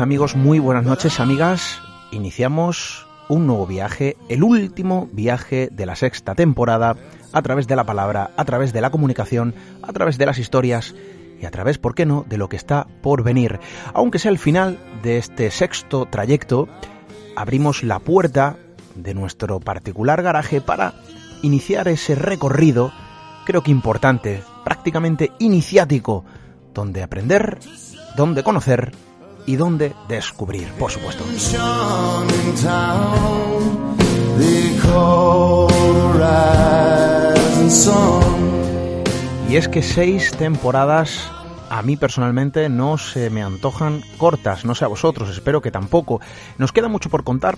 amigos, muy buenas noches amigas. Iniciamos un nuevo viaje, el último viaje de la sexta temporada, a través de la palabra, a través de la comunicación, a través de las historias y a través, ¿por qué no?, de lo que está por venir. Aunque sea el final de este sexto trayecto, abrimos la puerta de nuestro particular garaje para iniciar ese recorrido, creo que importante, prácticamente iniciático, donde aprender, donde conocer y donde descubrir, por supuesto. Y es que seis temporadas a mí personalmente no se me antojan cortas, no sé a vosotros, espero que tampoco. Nos queda mucho por contar,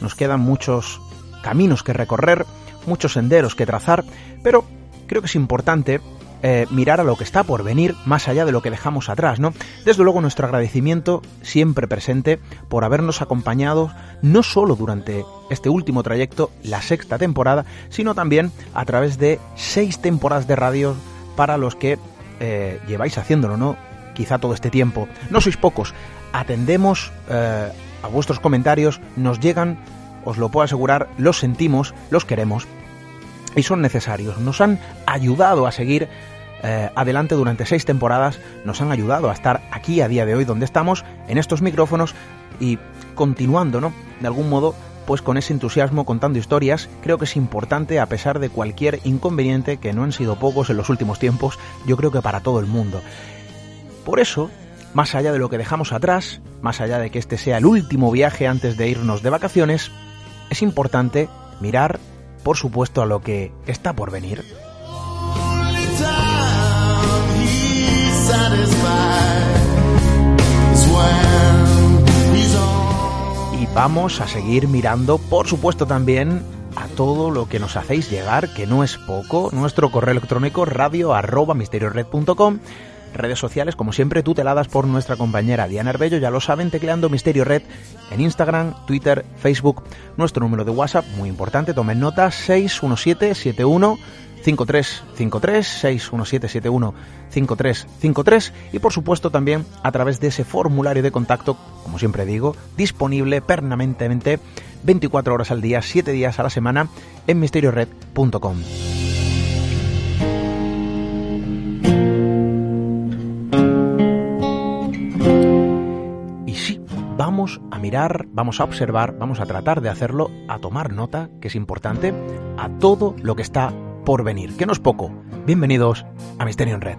nos quedan muchos caminos que recorrer, muchos senderos que trazar, pero creo que es importante eh, mirar a lo que está por venir más allá de lo que dejamos atrás, ¿no? Desde luego nuestro agradecimiento siempre presente por habernos acompañado no solo durante este último trayecto, la sexta temporada, sino también a través de seis temporadas de radio para los que eh, lleváis haciéndolo, ¿no? Quizá todo este tiempo. No sois pocos. Atendemos eh, a vuestros comentarios, nos llegan, os lo puedo asegurar, los sentimos, los queremos y son necesarios. Nos han ayudado a seguir eh, adelante durante seis temporadas, nos han ayudado a estar aquí a día de hoy donde estamos, en estos micrófonos y continuando, ¿no? De algún modo, pues con ese entusiasmo contando historias, creo que es importante a pesar de cualquier inconveniente que no han sido pocos en los últimos tiempos, yo creo que para todo el mundo. Por eso, más allá de lo que dejamos atrás, más allá de que este sea el último viaje antes de irnos de vacaciones, es importante mirar, por supuesto, a lo que está por venir. Y vamos a seguir mirando, por supuesto, también a todo lo que nos hacéis llegar, que no es poco. Nuestro correo electrónico radio arroba misteriored.com. Redes sociales, como siempre, tuteladas por nuestra compañera Diana Arbello, ya lo saben, tecleando Misterio Red en Instagram, Twitter, Facebook. Nuestro número de WhatsApp, muy importante, tomen nota, 61771 5353 61771 5353 y por supuesto también a través de ese formulario de contacto, como siempre digo, disponible permanentemente 24 horas al día, 7 días a la semana en misteriored.com. mirar, vamos a observar, vamos a tratar de hacerlo, a tomar nota, que es importante, a todo lo que está por venir, que no es poco. Bienvenidos a Misterio en Red.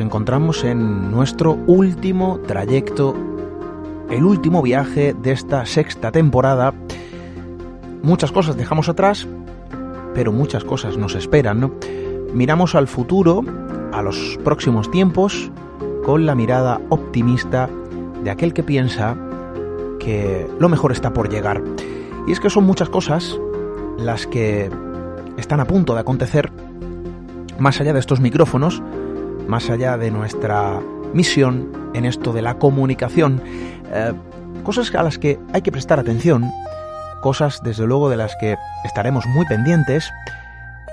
Encontramos en nuestro último trayecto, el último viaje de esta sexta temporada. Muchas cosas dejamos atrás, pero muchas cosas nos esperan. Miramos al futuro, a los próximos tiempos, con la mirada optimista de aquel que piensa que lo mejor está por llegar. Y es que son muchas cosas las que están a punto de acontecer más allá de estos micrófonos, más allá de nuestra misión en esto de la comunicación, eh, cosas a las que hay que prestar atención, cosas desde luego de las que estaremos muy pendientes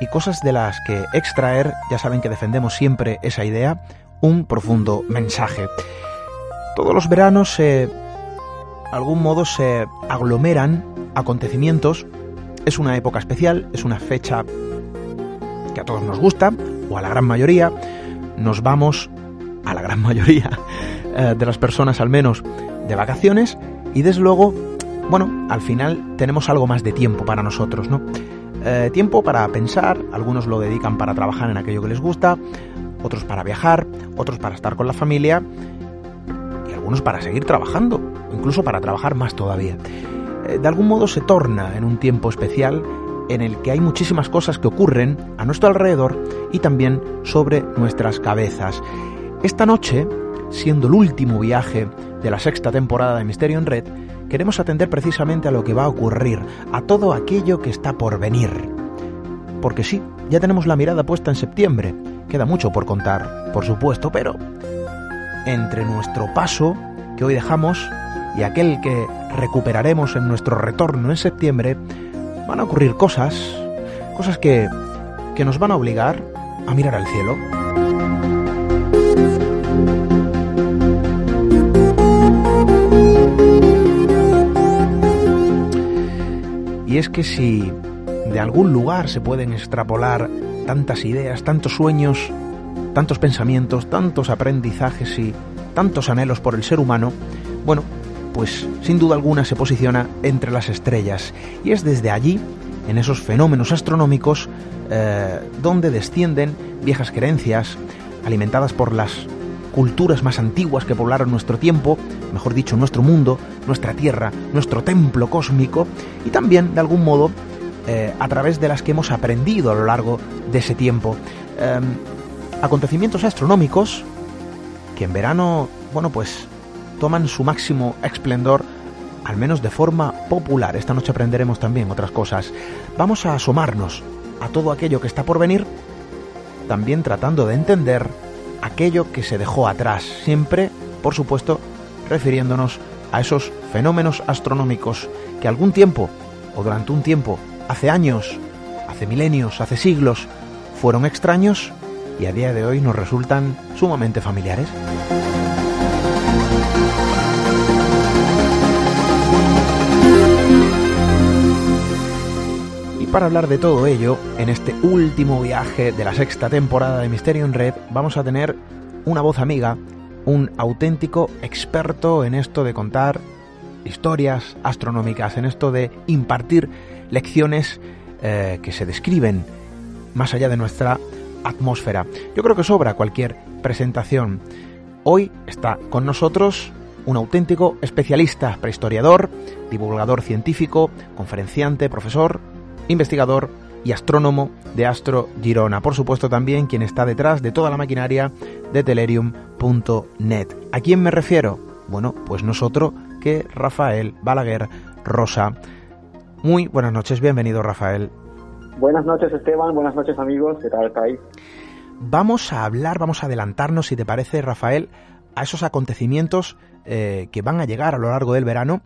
y cosas de las que extraer, ya saben que defendemos siempre esa idea, un profundo mensaje. Todos los veranos se, algún modo se aglomeran acontecimientos, es una época especial, es una fecha que a todos nos gusta, o a la gran mayoría, nos vamos, a la gran mayoría eh, de las personas al menos, de vacaciones y desde luego, bueno, al final tenemos algo más de tiempo para nosotros, ¿no? Eh, tiempo para pensar, algunos lo dedican para trabajar en aquello que les gusta, otros para viajar, otros para estar con la familia y algunos para seguir trabajando, incluso para trabajar más todavía. Eh, de algún modo se torna en un tiempo especial en el que hay muchísimas cosas que ocurren a nuestro alrededor y también sobre nuestras cabezas. Esta noche, siendo el último viaje de la sexta temporada de Misterio en Red, queremos atender precisamente a lo que va a ocurrir, a todo aquello que está por venir. Porque sí, ya tenemos la mirada puesta en septiembre, queda mucho por contar, por supuesto, pero entre nuestro paso que hoy dejamos y aquel que recuperaremos en nuestro retorno en septiembre, van a ocurrir cosas, cosas que, que nos van a obligar a mirar al cielo. Y es que si de algún lugar se pueden extrapolar tantas ideas, tantos sueños, tantos pensamientos, tantos aprendizajes y tantos anhelos por el ser humano, bueno, pues sin duda alguna se posiciona entre las estrellas. Y es desde allí, en esos fenómenos astronómicos, eh, donde descienden viejas creencias, alimentadas por las culturas más antiguas que poblaron nuestro tiempo, mejor dicho, nuestro mundo, nuestra Tierra, nuestro templo cósmico, y también, de algún modo, eh, a través de las que hemos aprendido a lo largo de ese tiempo. Em, acontecimientos astronómicos que en verano, bueno, pues toman su máximo esplendor, al menos de forma popular. Esta noche aprenderemos también otras cosas. Vamos a asomarnos a todo aquello que está por venir, también tratando de entender aquello que se dejó atrás, siempre, por supuesto, refiriéndonos a esos fenómenos astronómicos que algún tiempo, o durante un tiempo, hace años, hace milenios, hace siglos, fueron extraños y a día de hoy nos resultan sumamente familiares. Para hablar de todo ello, en este último viaje de la sexta temporada de Misterio en Red, vamos a tener una voz amiga, un auténtico experto en esto de contar historias astronómicas, en esto de impartir lecciones eh, que se describen más allá de nuestra atmósfera. Yo creo que sobra cualquier presentación. Hoy está con nosotros un auténtico especialista, prehistoriador, divulgador científico, conferenciante, profesor, investigador y astrónomo de Astro Girona. Por supuesto también quien está detrás de toda la maquinaria de telerium.net. ¿A quién me refiero? Bueno, pues nosotros que Rafael Balaguer Rosa. Muy buenas noches, bienvenido Rafael. Buenas noches Esteban, buenas noches amigos, ¿qué tal estáis? Vamos a hablar, vamos a adelantarnos, si te parece Rafael, a esos acontecimientos eh, que van a llegar a lo largo del verano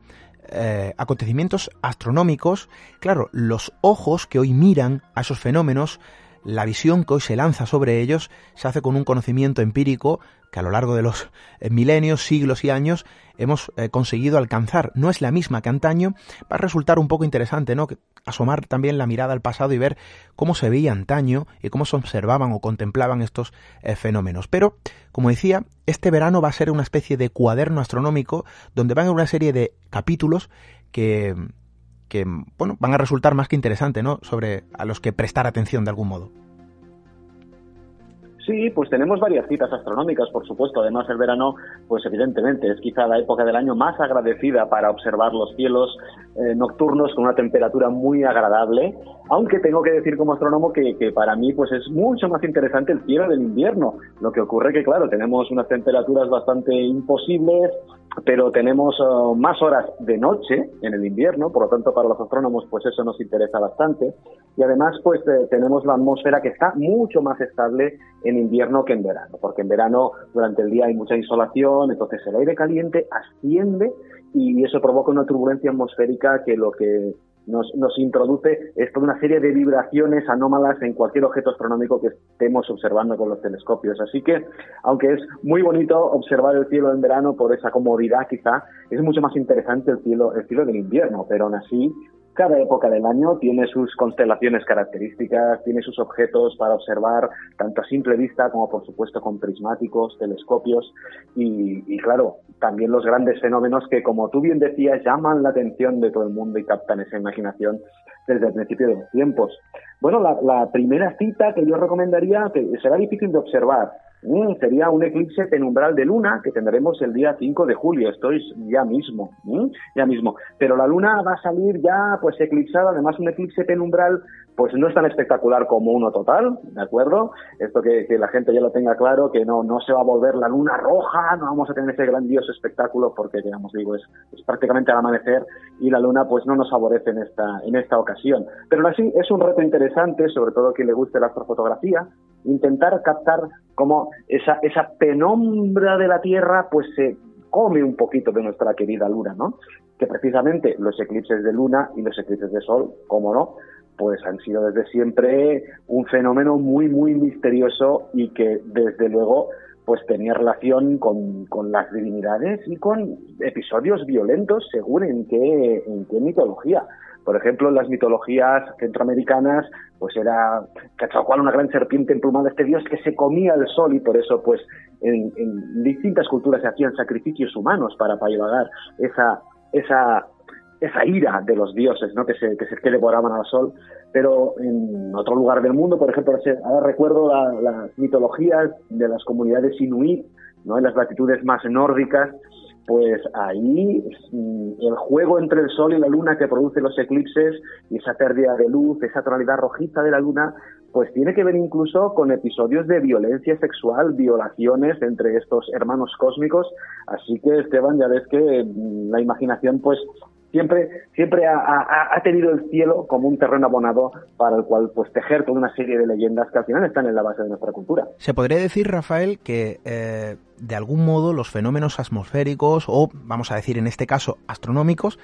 eh, acontecimientos astronómicos, claro, los ojos que hoy miran a esos fenómenos, la visión que hoy se lanza sobre ellos, se hace con un conocimiento empírico que a lo largo de los eh, milenios, siglos y años hemos eh, conseguido alcanzar. No es la misma que antaño, va a resultar un poco interesante, ¿no? Asomar también la mirada al pasado y ver cómo se veía antaño y cómo se observaban o contemplaban estos eh, fenómenos. Pero, como decía, este verano va a ser una especie de cuaderno astronómico donde van a una serie de capítulos que, que bueno, van a resultar más que interesantes, ¿no? Sobre a los que prestar atención de algún modo. Sí, pues tenemos varias citas astronómicas, por supuesto. Además, el verano, pues evidentemente es quizá la época del año más agradecida para observar los cielos eh, nocturnos con una temperatura muy agradable. Aunque tengo que decir como astrónomo que, para mí, pues es mucho más interesante el cielo del invierno. Lo que ocurre que, claro, tenemos unas temperaturas bastante imposibles, pero tenemos uh, más horas de noche en el invierno, por lo tanto para los astrónomos pues eso nos interesa bastante y además pues eh, tenemos la atmósfera que está mucho más estable en invierno que en verano, porque en verano durante el día hay mucha insolación, entonces el aire caliente asciende y eso provoca una turbulencia atmosférica que lo que nos, introduce es toda una serie de vibraciones anómalas en cualquier objeto astronómico que estemos observando con los telescopios. Así que, aunque es muy bonito observar el cielo en verano por esa comodidad quizá, es mucho más interesante el cielo, el cielo del invierno, pero aún así cada época del año tiene sus constelaciones características, tiene sus objetos para observar tanto a simple vista como por supuesto con prismáticos, telescopios y, claro, también los grandes fenómenos que como tú bien decías llaman la atención de todo el mundo y captan esa imaginación desde el principio de los tiempos. Bueno, la, primera cita que yo recomendaría, que será difícil de observar, Mm, sería un eclipse penumbral de luna que tendremos el día 5 de julio, esto es ya mismo, ya mismo. Pero la luna va a salir ya pues eclipsada, además un eclipse penumbral pues no es tan espectacular como uno total, ¿de acuerdo? Esto que, la gente ya lo tenga claro, que no, no se va a volver la luna roja, no vamos a tener ese grandioso espectáculo porque, digamos, digo, es, es prácticamente al amanecer y la luna pues no nos favorece en esta, en esta ocasión. Pero así es un reto interesante, sobre todo a quien le guste la astrofotografía, intentar captar cómo esa, esa penumbra de la Tierra pues se come un poquito de nuestra querida luna, ¿no? Que precisamente los eclipses de luna y los eclipses de sol, como no, pues han sido desde siempre un fenómeno muy, muy misterioso y que desde luego pues tenía relación con, con las divinidades y con episodios violentos según en qué, en qué mitología. Por ejemplo, en las mitologías centroamericanas, pues era Quetzalcóatl, una gran serpiente emplumada, este dios que se comía el sol y por eso, pues, en, en distintas culturas se hacían sacrificios humanos para pagar esa, esa, esa ira de los dioses, ¿no? Que se, que se que devoraban al sol. Pero en otro lugar del mundo, por ejemplo, ahora recuerdo las mitologías de las comunidades inuit, ¿no? En las latitudes más nórdicas, pues ahí mm, el juego entre el sol y la luna que produce los eclipses y esa pérdida de luz, esa tonalidad rojiza de la luna, pues tiene que ver incluso con episodios de violencia sexual, violaciones entre estos hermanos cósmicos. Así que Esteban, ya ves que mm, la imaginación pues siempre, siempre ha, ha, tenido el cielo como un terreno abonado para el cual pues tejer toda una serie de leyendas que al final están en la base de nuestra cultura. Se podría decir, Rafael, que eh, de algún modo los fenómenos atmosféricos o, vamos a decir en este caso, astronómicos,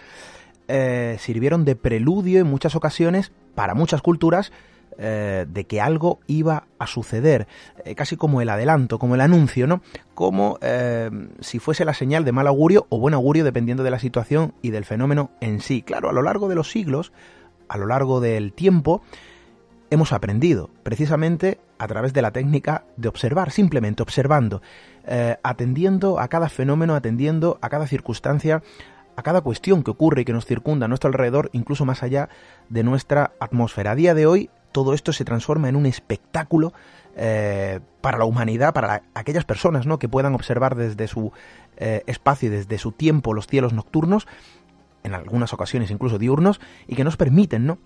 eh, sirvieron de preludio en muchas ocasiones para muchas culturas eh, de que algo iba a suceder, eh, casi como el adelanto, como el anuncio, ¿no? Como eh, si fuese la señal de mal augurio o buen augurio dependiendo de la situación y del fenómeno en sí. Claro, a lo largo de los siglos, a lo largo del tiempo, hemos aprendido precisamente a través de la técnica de observar, simplemente observando, atendiendo a cada fenómeno, atendiendo a cada circunstancia, a cada cuestión que ocurre y que nos circunda a nuestro alrededor, incluso más allá de nuestra atmósfera. A día de hoy todo esto se transforma en un espectáculo eh, para la humanidad, para aquellas personas ¿no? que puedan observar desde su eh, espacio y desde su tiempo los cielos nocturnos, en algunas ocasiones incluso diurnos, y que nos permiten ¿no?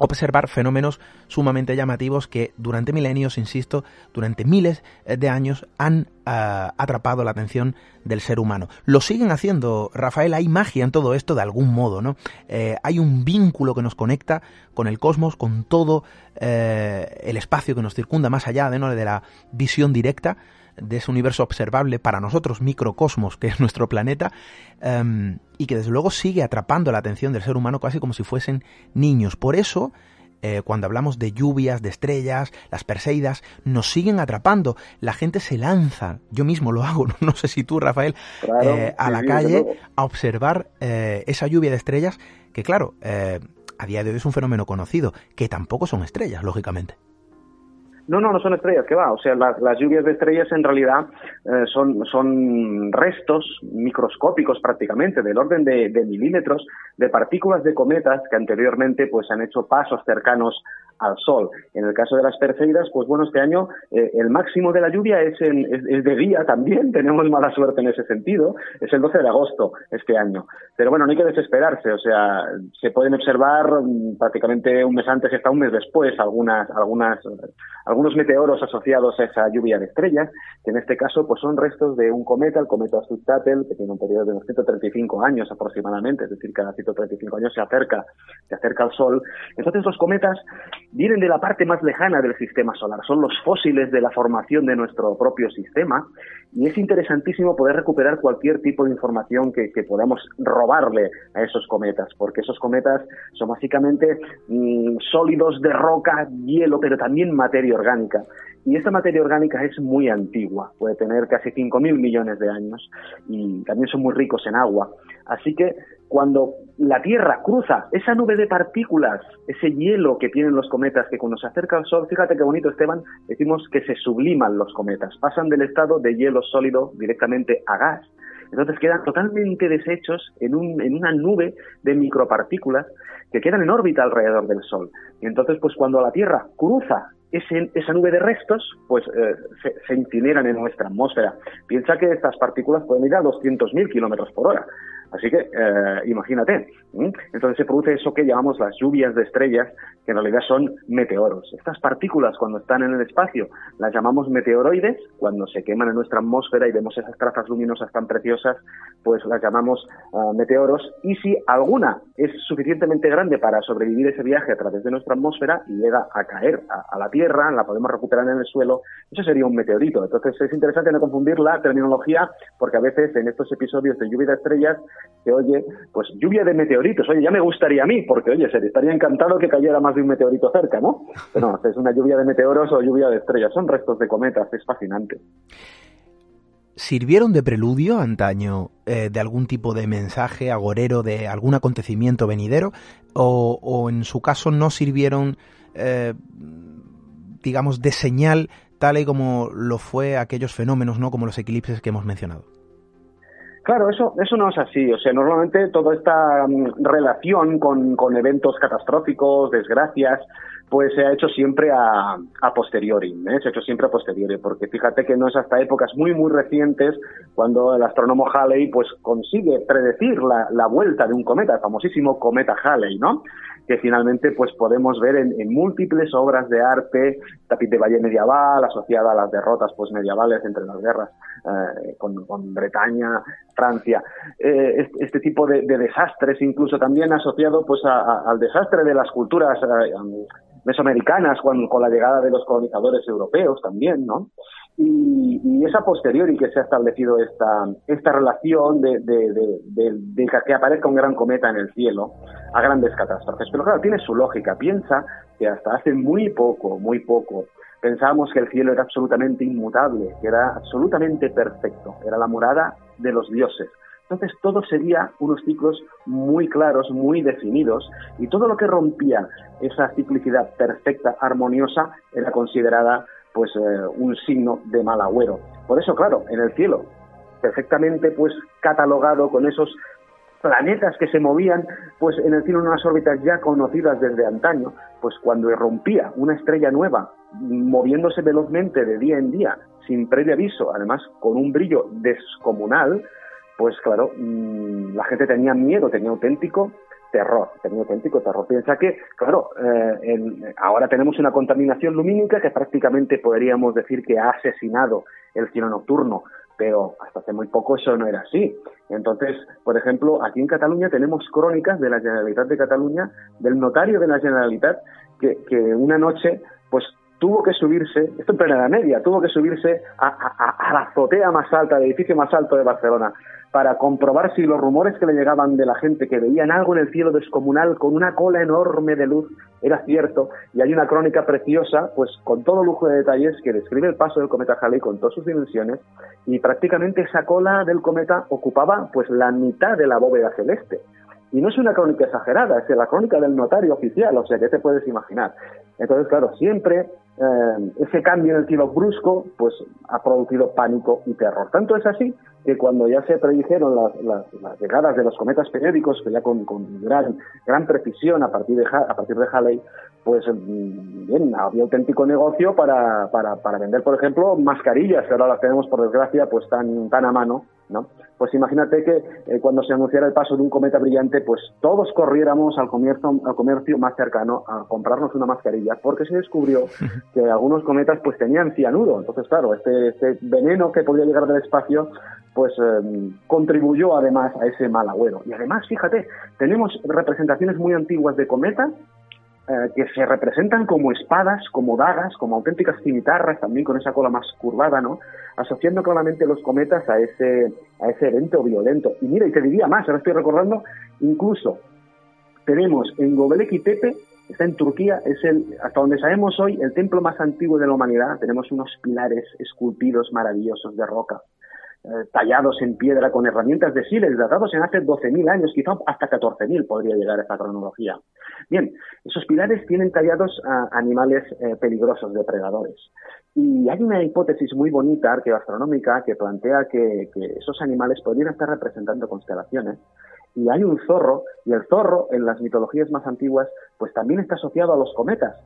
Observar fenómenos sumamente llamativos que durante milenios, insisto, durante miles de años han uh, atrapado la atención del ser humano. Lo siguen haciendo, Rafael, hay magia en todo esto de algún modo, ¿no? Eh, hay un vínculo que nos conecta con el cosmos, con todo eh, el espacio que nos circunda más allá de, ¿no? de la visión directa de ese universo observable para nosotros, microcosmos, que es nuestro planeta, um, y que desde luego sigue atrapando la atención del ser humano casi como si fuesen niños. Por eso, eh, cuando hablamos de lluvias, de estrellas, las Perseidas, nos siguen atrapando. La gente se lanza, yo mismo lo hago, no, sé si tú, Rafael, claro, eh, a la calle a observar eh, esa lluvia de estrellas, que claro, a día de hoy es un fenómeno conocido, que tampoco son estrellas, lógicamente. No, no, no son estrellas, que va. O sea, las, lluvias de estrellas en realidad eh, son, son restos microscópicos prácticamente, del orden de, de, milímetros, de partículas de cometas que anteriormente pues han hecho pasos cercanos al Sol. En el caso de las Perseidas, pues bueno, este año eh, el máximo de la lluvia es, es, de día también, tenemos mala suerte en ese sentido, es el 12 de agosto este año. Pero bueno, no hay que desesperarse, o sea, se pueden observar mm, prácticamente un mes antes y hasta un mes después algunas, algunas, algunos meteoros asociados a esa lluvia de estrellas, que en este caso pues son restos de un cometa, el cometa Swift-Tuttle, que tiene un periodo de unos 135 años aproximadamente, es decir, cada 135 años se acerca, se acerca al Sol. Entonces los cometas vienen de la parte más lejana del sistema solar, son los fósiles de la formación de nuestro propio sistema y es interesantísimo poder recuperar cualquier tipo de información que, podamos robarle a esos cometas, porque esos cometas son básicamente mm, sólidos de roca, hielo, pero también materia orgánica. Y esta materia orgánica es muy antigua, puede tener casi 5.000 millones de años y también son muy ricos en agua. Así que cuando la Tierra cruza esa nube de partículas, ese hielo que tienen los cometas, que cuando se acerca al Sol, fíjate qué bonito Esteban, decimos que se subliman los cometas, pasan del estado de hielo sólido directamente a gas. Entonces quedan totalmente deshechos en, un, en una nube de micropartículas que quedan en órbita alrededor del Sol. Y entonces, pues cuando la Tierra cruza esa nube de restos pues eh, se, incineran en nuestra atmósfera. Piensa que estas partículas pueden ir a 200.000 kilómetros por hora. Así que eh, imagínate. Entonces se produce eso que llamamos las lluvias de estrellas, que en realidad son meteoros. Estas partículas, cuando están en el espacio, las llamamos meteoroides. Cuando se queman en nuestra atmósfera y vemos esas trazas luminosas tan preciosas, pues las llamamos ah, meteoros. Y si alguna es suficientemente para sobrevivir ese viaje a través de nuestra atmósfera y llega a caer a, la Tierra, la podemos recuperar en el suelo, eso sería un meteorito. Entonces es interesante no confundir la terminología, porque a veces en estos episodios de lluvia de estrellas se oye, pues lluvia de meteoritos. Oye, ya me gustaría a mí, porque oye, estaría encantado que cayera más de un meteorito cerca, ¿no? Pero no, es una lluvia de meteoros o lluvia de estrellas, son restos de cometas, es fascinante. ¿Sirvieron de preludio antaño eh, de algún tipo de mensaje agorero de algún acontecimiento venidero? ¿O, en su caso no sirvieron, eh, digamos, de señal tal y como lo fue aquellos fenómenos, ¿no? Como los eclipses que hemos mencionado. Claro, eso, eso no es así. O sea, normalmente toda esta mm, relación con, con eventos catastróficos, desgracias, pues se ha hecho siempre a, a posteriori, ¿eh? se ha hecho siempre a posteriori, porque fíjate que no es hasta épocas muy, muy recientes cuando el astrónomo Halley pues consigue predecir la, la vuelta de un cometa, el famosísimo cometa Halley, ¿no? Que finalmente pues podemos ver en, múltiples obras de arte, tapiz de valle medieval, asociada a las derrotas pues medievales entre las guerras eh, con, Bretaña, Francia, eh, este, tipo de, desastres, incluso también asociado pues al desastre de las culturas eh, mesoamericanas con, con, la llegada de los colonizadores europeos también, ¿no? Y, y, es a posteriori que se ha establecido esta, esta relación de, de, que aparezca un gran cometa en el cielo a grandes catástrofes. Pero claro, tiene su lógica. Piensa que hasta hace muy poco, muy poco, pensábamos que el cielo era absolutamente inmutable, que era absolutamente perfecto, era la morada de los dioses. Entonces todo sería unos ciclos muy claros, muy definidos, y todo lo que rompía esa ciclicidad perfecta, armoniosa, era considerada pues eh, un signo de mal agüero. Por eso, claro, en el cielo, perfectamente pues catalogado con esos planetas que se movían pues en el cielo en unas órbitas ya conocidas desde antaño, pues cuando irrumpía una estrella nueva moviéndose velozmente de día en día, sin previo aviso, además con un brillo descomunal, pues claro, mm, la gente tenía miedo, tenía auténtico terror, auténtico terror. Piensa que, claro, eh, ahora tenemos una contaminación lumínica que prácticamente podríamos decir que ha asesinado el cielo nocturno, pero hasta hace muy poco eso no era así. Entonces, por ejemplo, aquí en Cataluña tenemos crónicas de la Generalitat de Cataluña, del notario de la Generalitat, que, que una noche, pues tuvo que subirse, esto en plena media, tuvo que subirse a, a, la azotea más alta, del edificio más alto de Barcelona, para comprobar si los rumores que le llegaban de la gente que veían algo en el cielo descomunal con una cola enorme de luz era cierto. Y hay una crónica preciosa, pues con todo lujo de detalles, que describe el paso del cometa Halley con todas sus dimensiones y prácticamente esa cola del cometa ocupaba pues la mitad de la bóveda celeste. Y no es una crónica exagerada, es la crónica del notario oficial, o sea, que te puedes imaginar? Entonces, claro, siempre eh, ese cambio en el cielo brusco pues ha producido pánico y terror. Tanto es así que cuando ya se predijeron las, llegadas de los cometas periódicos, que ya con, gran, gran precisión a partir de, a partir de Halley, pues mm, bien, había auténtico negocio para, para, para vender, por ejemplo, mascarillas, que ahora las tenemos, por desgracia, pues tan, tan a mano, ¿no? Pues imagínate que eh, cuando se anunciara el paso de un cometa brillante, pues todos corriéramos al comercio, al comercio más cercano a comprarnos una mascarilla, porque se descubrió que algunos cometas pues tenían cianuro. Entonces, claro, este, este veneno que podía llegar del espacio pues em, contribuyó además a ese mal agüero. Y además, fíjate, tenemos representaciones muy antiguas de cometas eh, que se representan como espadas, como dagas, como auténticas cimitarras, también con esa cola más curvada, ¿no? Asociando claramente los cometas a ese, a ese evento violento. Y mira, y te diría más, ahora estoy recordando, incluso tenemos en Gobeleki Tepe, está en Turquía, es el, hasta donde sabemos hoy, el templo más antiguo de la humanidad. Tenemos unos pilares esculpidos maravillosos de roca tallados en piedra con herramientas de siles, datados en hace 12.000 años, quizá hasta 14.000 podría llegar a esa cronología. Bien, esos pilares tienen tallados a animales eh, peligrosos, depredadores. Y hay una hipótesis muy bonita, arqueoastronómica, que plantea que esos animales podrían estar representando constelaciones y hay un zorro, y el zorro en las mitologías más antiguas, pues también está asociado a los cometas.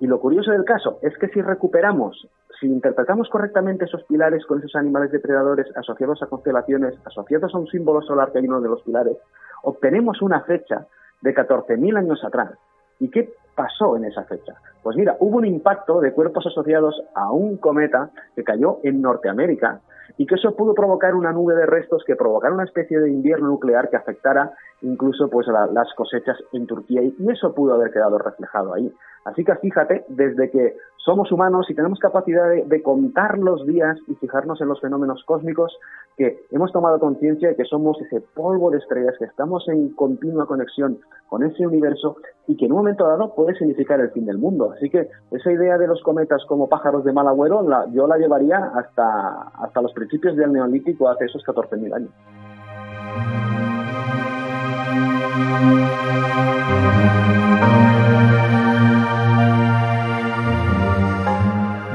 Y lo curioso del caso es que si recuperamos, si interpretamos correctamente esos pilares con esos animales depredadores asociados a constelaciones, asociados a un símbolo solar que hay uno de los pilares, obtenemos una fecha de 14.000 años atrás. ¿Y qué pasó en esa fecha? Pues mira, hubo un impacto de cuerpos asociados a un cometa que cayó en Norteamérica y que eso pudo provocar una nube de restos que provocara una especie de invierno nuclear que afectara incluso pues las cosechas en Turquía y eso pudo haber quedado reflejado ahí. Así que fíjate, desde que somos humanos y tenemos capacidad de, contar los días y fijarnos en los fenómenos cósmicos, que hemos tomado conciencia de que somos ese polvo de estrellas, que estamos en continua conexión con ese universo y que en un momento dado puede significar el fin del mundo. Así que esa idea de los cometas como pájaros de mal agüero, yo la llevaría hasta, hasta los principios del Neolítico, hace esos 14.000 años.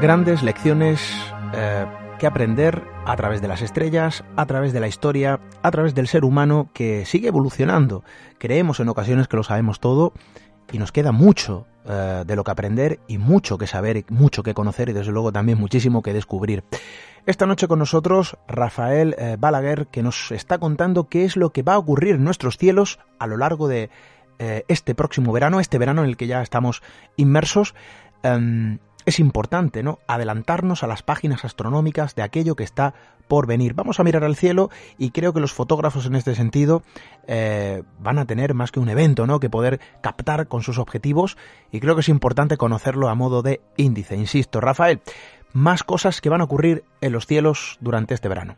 Grandes lecciones eh, que aprender a través de las estrellas, a través de la historia, a través del ser humano que sigue evolucionando. Creemos en ocasiones que lo sabemos todo y nos queda mucho eh, de lo que aprender y mucho que saber, mucho que conocer y desde luego también muchísimo que descubrir. Esta noche con nosotros Rafael eh, Balaguer que nos está contando qué es lo que va a ocurrir en nuestros cielos a lo largo de este próximo verano, este verano en el que ya estamos inmersos. Em, es importante, ¿no? Adelantarnos a las páginas astronómicas de aquello que está por venir. Vamos a mirar al cielo y creo que los fotógrafos en este sentido eh, van a tener más que un evento, ¿no? Que poder captar con sus objetivos y creo que es importante conocerlo a modo de índice. Insisto, Rafael, más cosas que van a ocurrir en los cielos durante este verano.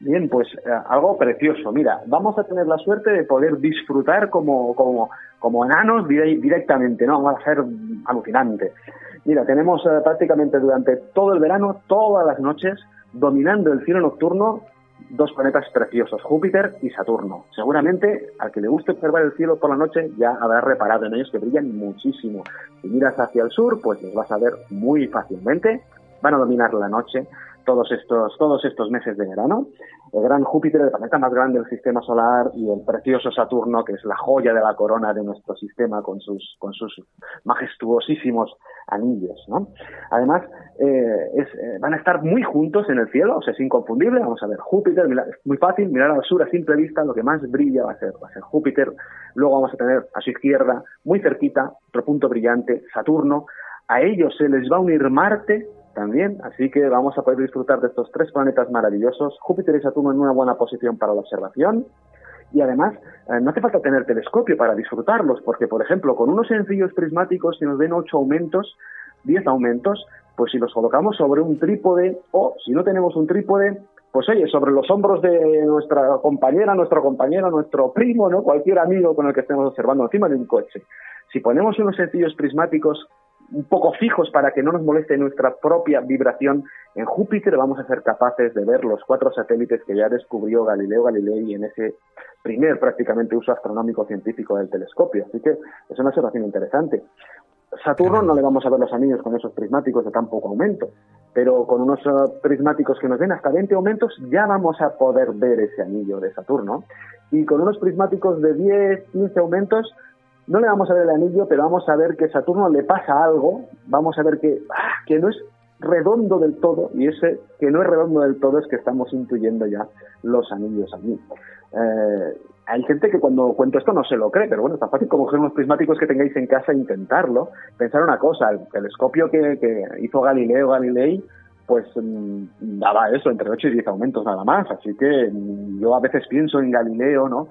Bien, pues eh, algo precioso. Mira, vamos a tener la suerte de poder disfrutar como, como, como enanos directamente, ¿no? Va a ser alucinante. Mira, tenemos eh, prácticamente durante todo el verano, todas las noches, dominando el cielo nocturno, dos planetas preciosos, Júpiter y Saturno. Seguramente al que le guste observar el cielo por la noche ya habrá reparado en ellos que brillan muchísimo. Si miras hacia el sur, pues los vas a ver muy fácilmente. Van a dominar la noche todos estos, todos estos meses de verano. El gran Júpiter, el planeta más grande del sistema solar, y el precioso Saturno, que es la joya de la corona de nuestro sistema con sus, con sus majestuosísimos anillos. ¿no? Además, eh, eh, van a estar muy juntos en el cielo, o sea, es inconfundible. Vamos a ver, Júpiter, es muy fácil, mirar al sur a simple vista, lo que más brilla va a ser, va a ser Júpiter. Luego vamos a tener a su izquierda, muy cerquita, otro punto brillante, Saturno. A ellos se les va a unir Marte, también, así que vamos a poder disfrutar de estos tres planetas maravillosos, Júpiter y Saturno en una buena posición para la observación. Y además, eh, no hace falta tener telescopio para disfrutarlos, porque, por ejemplo, con unos sencillos prismáticos, si nos den ocho aumentos, 10 aumentos, pues si los colocamos sobre un trípode, o si no tenemos un trípode, pues oye, sobre los hombros de nuestra compañera, nuestro compañero, nuestro primo, ¿no? Cualquier amigo con el que estemos observando encima de un coche. Si ponemos unos sencillos prismáticos un poco fijos para que no nos moleste nuestra propia vibración, en Júpiter vamos a ser capaces de ver los cuatro satélites que ya descubrió Galileo Galilei en ese primer prácticamente uso astronómico científico del telescopio. Así que es una observación interesante. Saturno no le vamos a ver los anillos con esos prismáticos de tan poco aumento, pero con unos uh, prismáticos que nos den hasta 20 aumentos ya vamos a poder ver ese anillo de Saturno. Y con unos prismáticos de 10, 15 aumentos no le vamos a ver el anillo, pero vamos a ver que Saturno le pasa algo, vamos a ver que, ah, que no es redondo del todo, y ese que no es redondo del todo es que estamos intuyendo ya los anillos allí. Eh, hay gente que cuando cuento esto no se lo cree, pero bueno, tan fácil como coger unos prismáticos que tengáis en casa e intentarlo. Pensar una cosa, el telescopio que, hizo Galileo Galilei, pues mm, daba eso, entre 8 y 10 aumentos nada más. Así que mm, yo a veces pienso en Galileo, ¿no?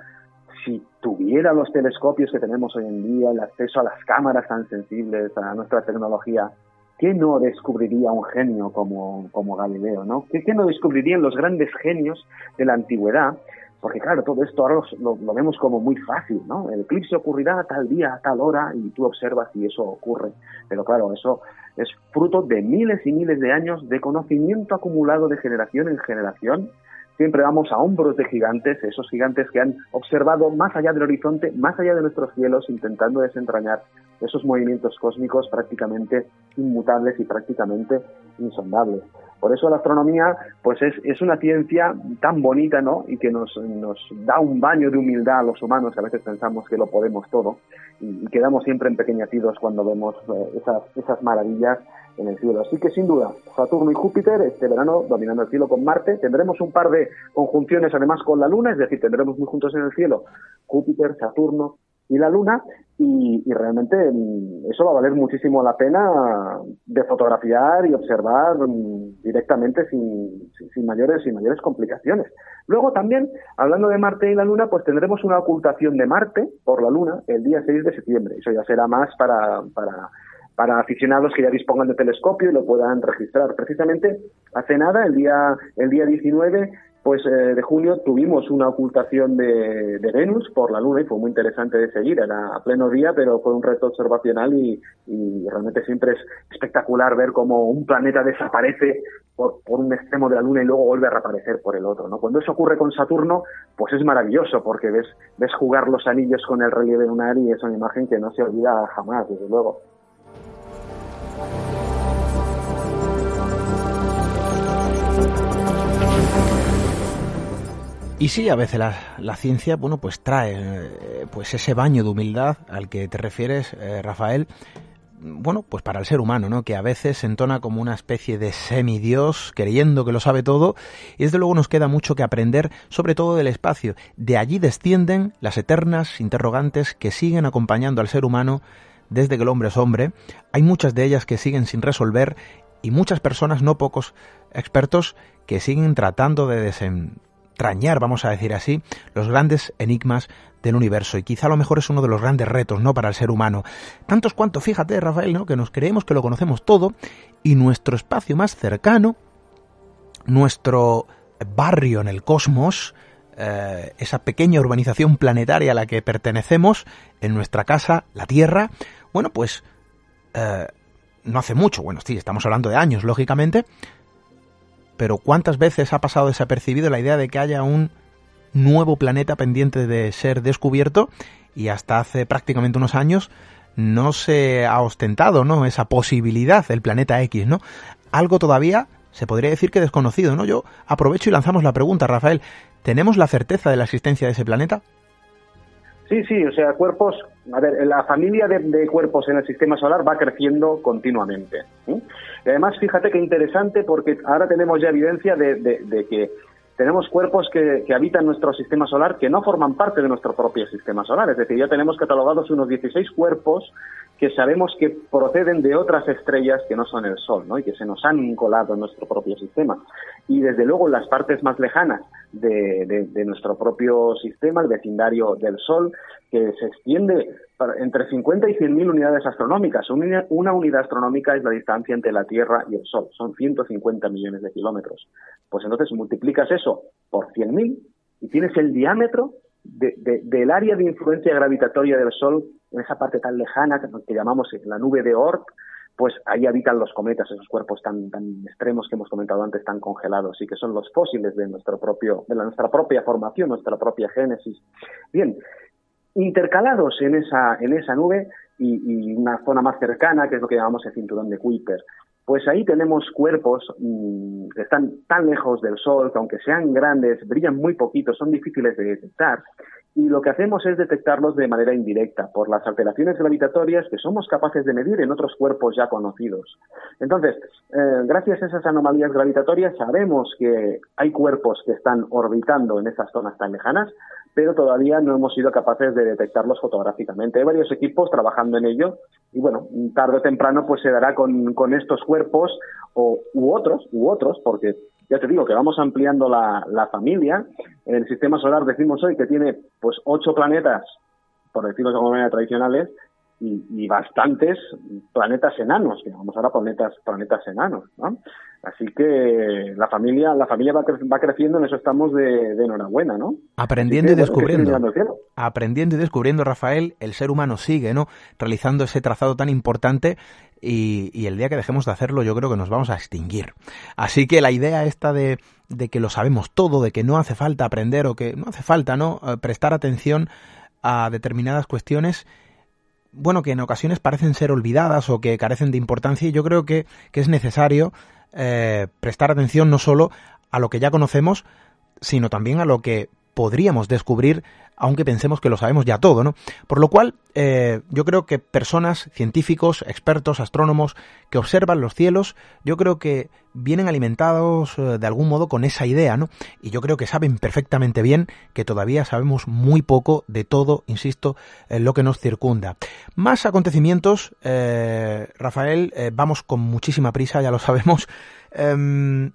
Tuviera los telescopios que tenemos hoy en día, el acceso a las cámaras tan sensibles, a nuestra tecnología, ¿qué no descubriría un genio como, como Galileo, ¿no? ¿Qué, ¿Qué no descubrirían los grandes genios de la antigüedad? Porque claro, todo esto ahora lo, vemos como muy fácil, ¿no? El eclipse ocurrirá a tal día, a tal hora, y tú observas y eso ocurre. Pero claro, eso es fruto de miles y miles de años de conocimiento acumulado de generación en generación. Siempre vamos a hombros de gigantes, esos gigantes que han observado más allá del horizonte, más allá de nuestros cielos, intentando desentrañar esos movimientos cósmicos prácticamente inmutables y prácticamente insondables. Por eso la astronomía pues es, es una ciencia tan bonita ¿no? y que nos, nos, da un baño de humildad a los humanos, que a veces pensamos que lo podemos todo y, quedamos siempre empequeñecidos cuando vemos eh, esas, esas maravillas en el cielo. Así que sin duda, Saturno y Júpiter este verano dominando el cielo con Marte. Tendremos un par de conjunciones además con la Luna, es decir, tendremos muy juntos en el cielo Júpiter, Saturno, y la Luna y, realmente mm, eso va a valer muchísimo la pena de fotografiar y observar mm, directamente sin, sin, mayores sin mayores complicaciones. Luego también, hablando de Marte y la Luna, pues tendremos una ocultación de Marte por la Luna el día 6 de septiembre. Eso ya será más para, para, para aficionados que ya dispongan de telescopio y lo puedan registrar. Precisamente hace nada, el día, el día 19, pues eh, de junio tuvimos una ocultación de, Venus por la Luna y fue muy interesante de seguir. Era a pleno día, pero fue un reto observacional y, realmente siempre es espectacular ver cómo un planeta desaparece por, un extremo de la Luna y luego vuelve a reaparecer por el otro. ¿no? Cuando eso ocurre con Saturno, pues es maravilloso porque ves, ves jugar los anillos con el relieve lunar y es una imagen que no se olvida jamás, desde luego. Y sí, a veces la, ciencia, bueno, pues trae eh, pues ese baño de humildad al que te refieres, eh, Rafael, bueno, pues para el ser humano, ¿no? Que a veces se entona como una especie de semidios, creyendo que lo sabe todo, y desde luego nos queda mucho que aprender, sobre todo del espacio. De allí descienden las eternas interrogantes que siguen acompañando al ser humano desde que el hombre es hombre. Hay muchas de ellas que siguen sin resolver y muchas personas, no pocos expertos, que siguen tratando de desen vamos a decir así, los grandes enigmas del universo. Y quizá a lo mejor es uno de los grandes retos, ¿no? Para el ser humano. Tantos cuantos, fíjate, Rafael, ¿no? Que nos creemos que lo conocemos todo y nuestro espacio más cercano, nuestro barrio en el cosmos, eh, esa pequeña urbanización planetaria a la que pertenecemos, en nuestra casa, la Tierra, bueno, pues eh, no hace mucho, bueno, sí, estamos hablando de años, lógicamente, pero ¿cuántas veces ha pasado desapercibido la idea de que haya un nuevo planeta pendiente de ser descubierto y hasta hace prácticamente unos años no se ha ostentado, ¿no? Esa posibilidad, el planeta X, ¿no? Algo todavía se podría decir que desconocido, ¿no? Yo aprovecho y lanzamos la pregunta, Rafael. ¿Tenemos la certeza de la existencia de ese planeta? Sí, sí, o sea, cuerpos, a ver, la familia de, cuerpos en el sistema solar va creciendo continuamente. Y además, fíjate qué interesante porque ahora tenemos ya evidencia de, que tenemos cuerpos que, habitan nuestro sistema solar que no forman parte de nuestro propio sistema solar. Es decir, ya tenemos catalogados unos 16 cuerpos que sabemos que proceden de otras estrellas que no son el Sol, ¿no? Y que se nos han colado en nuestro propio sistema. Y desde luego las partes más lejanas de, nuestro propio sistema, el vecindario del Sol, que se extiende entre 50 y 100 mil unidades astronómicas. Una, una unidad astronómica es la distancia entre la Tierra y el Sol, son 150 millones de kilómetros. Pues entonces multiplicas eso por 100.000 y tienes el diámetro del área de influencia gravitatoria del Sol en esa parte tan lejana que, llamamos la nube de Oort, pues ahí habitan los cometas, esos cuerpos tan, tan extremos que hemos comentado antes, tan congelados, y que son los fósiles de nuestro propio, de la, nuestra propia formación, nuestra propia génesis. Bien, intercalados en esa, nube y, una zona más cercana, que es lo que llamamos el cinturón de Kuiper. Pues ahí tenemos cuerpos mm, que están tan lejos del Sol que aunque sean grandes, brillan muy poquito, son difíciles de detectar y lo que hacemos es detectarlos de manera indirecta por las alteraciones gravitatorias que somos capaces de medir en otros cuerpos ya conocidos. Entonces, eh, gracias a esas anomalías gravitatorias sabemos que hay cuerpos que están orbitando en esas zonas tan lejanas, pero todavía no hemos sido capaces de detectarlos fotográficamente. Hay varios equipos trabajando en ello y bueno, tarde o temprano pues se dará con, con estos cuerpos o, u otros, u otros, porque ya te digo que vamos ampliando la, la familia. En el sistema solar decimos hoy que tiene pues ocho planetas, por decirlo de alguna manera, tradicionales, y, bastantes planetas enanos, que llamamos ahora planetas, planetas enanos, ¿no? Así que la familia, la familia va, va creciendo, en eso estamos de, enhorabuena, ¿no? Aprendiendo y descubriendo. Aprendiendo y descubriendo, Rafael, el ser humano sigue, ¿no? Realizando ese trazado tan importante y, y, el día que dejemos de hacerlo yo creo que nos vamos a extinguir. Así que la idea esta de, de que lo sabemos todo, de que no hace falta aprender o que no hace falta, ¿no? Eh, prestar atención a determinadas cuestiones bueno, que en ocasiones parecen ser olvidadas o que carecen de importancia y yo creo que, que es necesario eh, prestar atención no solo a lo que ya conocemos, sino también a lo que podríamos descubrir aunque pensemos que lo sabemos ya todo, ¿no? Por lo cual, eh, yo creo que personas, científicos, expertos, astrónomos, que observan los cielos, yo creo que vienen alimentados eh, de algún modo con esa idea, ¿no? Y yo creo que saben perfectamente bien que todavía sabemos muy poco de todo, insisto, lo que nos circunda. Más acontecimientos, eh, Rafael, vamos con muchísima prisa, ya lo sabemos. Em,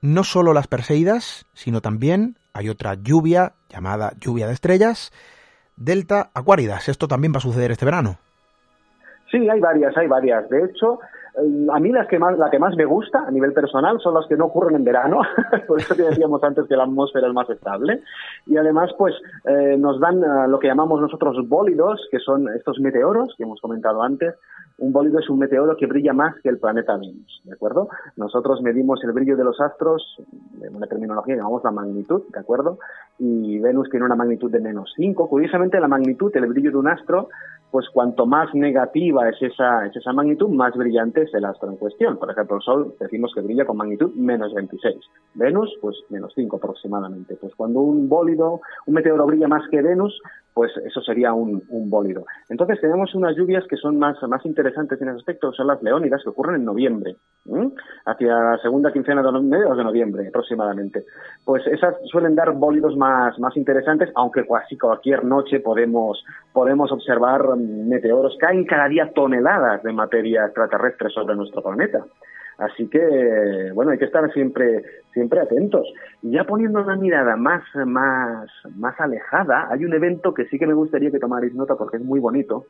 no solo las Perseidas, sino también hay otra lluvia llamada lluvia de estrellas, Delta Acuáridas. Esto también va a suceder este verano. Sí, hay varias, hay varias. De hecho, a mí las que más, la que más me gusta a nivel personal son las que no ocurren en verano, por eso que decíamos antes que la atmósfera es más estable. Y además, pues, eh, nos dan eh, lo que llamamos nosotros bólidos, que son estos meteoros que hemos comentado antes, un bólido es un meteoro que brilla más que el planeta Venus, ¿de acuerdo? Nosotros medimos el brillo de los astros, en una terminología llamamos la magnitud, ¿de acuerdo? Y Venus tiene una magnitud de menos 5. Curiosamente, la magnitud, el brillo de un astro, pues cuanto más negativa es esa, es esa magnitud, más brillante es el astro en cuestión. Por ejemplo, el Sol decimos que brilla con magnitud menos 26. Venus, pues menos 5 aproximadamente. Pues cuando un bólido, un meteoro brilla más que Venus, pues eso sería un, bólido. Entonces tenemos unas lluvias que son más, más interesantes en ese aspecto, son las leónidas, que ocurren en noviembre, hacia la segunda quincena de, mediados de noviembre aproximadamente. Pues esas suelen dar bólidos más, más interesantes, aunque casi cualquier noche podemos, podemos observar meteoros. Caen cada día toneladas de materia extraterrestre sobre nuestro planeta. Así que, bueno, hay que estar siempre, siempre atentos. Y ya poniendo una mirada más, más, más alejada, hay un evento que sí que me gustaría que tomarais nota porque es muy bonito.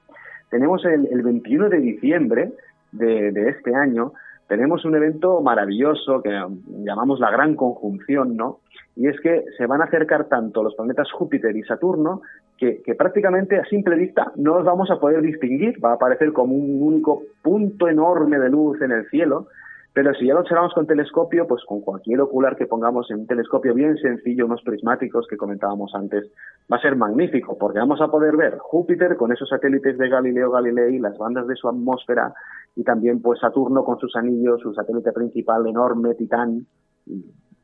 Tenemos el, el 21 de diciembre de, este año, tenemos un evento maravilloso que llamamos la gran conjunción, ¿no? Y es que se van a acercar tanto los planetas Júpiter y Saturno que, que, prácticamente a simple vista no los vamos a poder distinguir, va a aparecer como un único punto enorme de luz en el cielo, pero si ya lo observamos con telescopio, pues con cualquier ocular que pongamos en un telescopio bien sencillo, unos prismáticos que comentábamos antes, va a ser magnífico, porque vamos a poder ver Júpiter con esos satélites de Galileo Galilei, las bandas de su atmósfera, y también pues Saturno con sus anillos, su satélite principal enorme, Titán,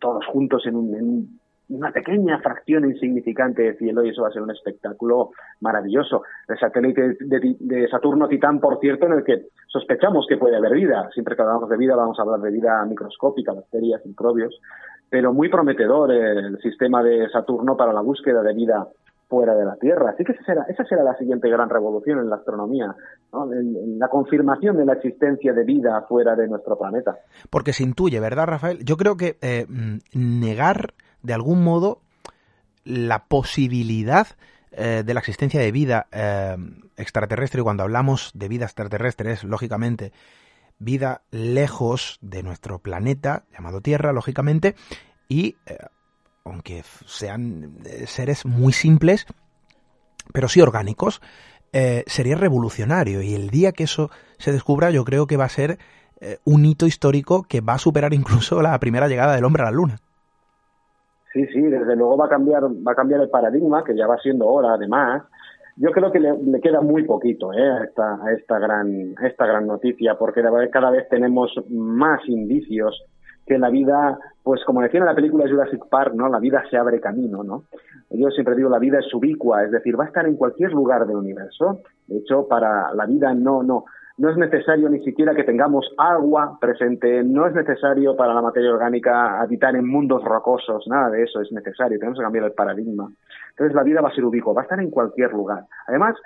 todos juntos en un una pequeña fracción insignificante de cielo y eso va a ser un espectáculo maravilloso. El satélite de, Saturno Titán, por cierto, en el que sospechamos que puede haber vida. Siempre que hablamos de vida vamos a hablar de vida microscópica, bacterias, microbios, pero muy prometedor el sistema de Saturno para la búsqueda de vida fuera de la Tierra. Así que esa será, esa será la siguiente gran revolución en la astronomía, la confirmación de la existencia de vida fuera de nuestro planeta. Porque se intuye, ¿verdad, Rafael? Yo creo que eh, mm, negar de algún modo la posibilidad eh, de la existencia de vida eh, extraterrestre, y cuando hablamos de vida extraterrestre es, lógicamente, vida lejos de nuestro planeta, llamado Tierra, lógicamente, y eh, aunque sean seres muy simples, pero sí orgánicos, sería revolucionario. Y el día que eso se descubra, yo creo que va a ser un hito histórico que va a superar incluso la primera llegada del hombre a la Luna. Sí, sí, desde luego va a cambiar, va a cambiar el paradigma, que ya va siendo hora además, yo creo que le, queda muy poquito ¿eh? a, esta, a, esta gran, a esta gran noticia, porque cada vez tenemos más indicios que la vida, pues como decía en la película Jurassic Park, ¿no? La vida se abre camino, ¿no? Yo siempre digo, la vida es ubicua, es decir, va a estar en cualquier lugar del universo. De hecho, para la vida no, no, no es necesario ni siquiera que tengamos agua presente, no es necesario para la materia orgánica habitar en mundos rocosos, nada de eso es necesario, tenemos que cambiar el paradigma. Entonces la vida va a ser ubicua, va a estar en cualquier lugar. Además,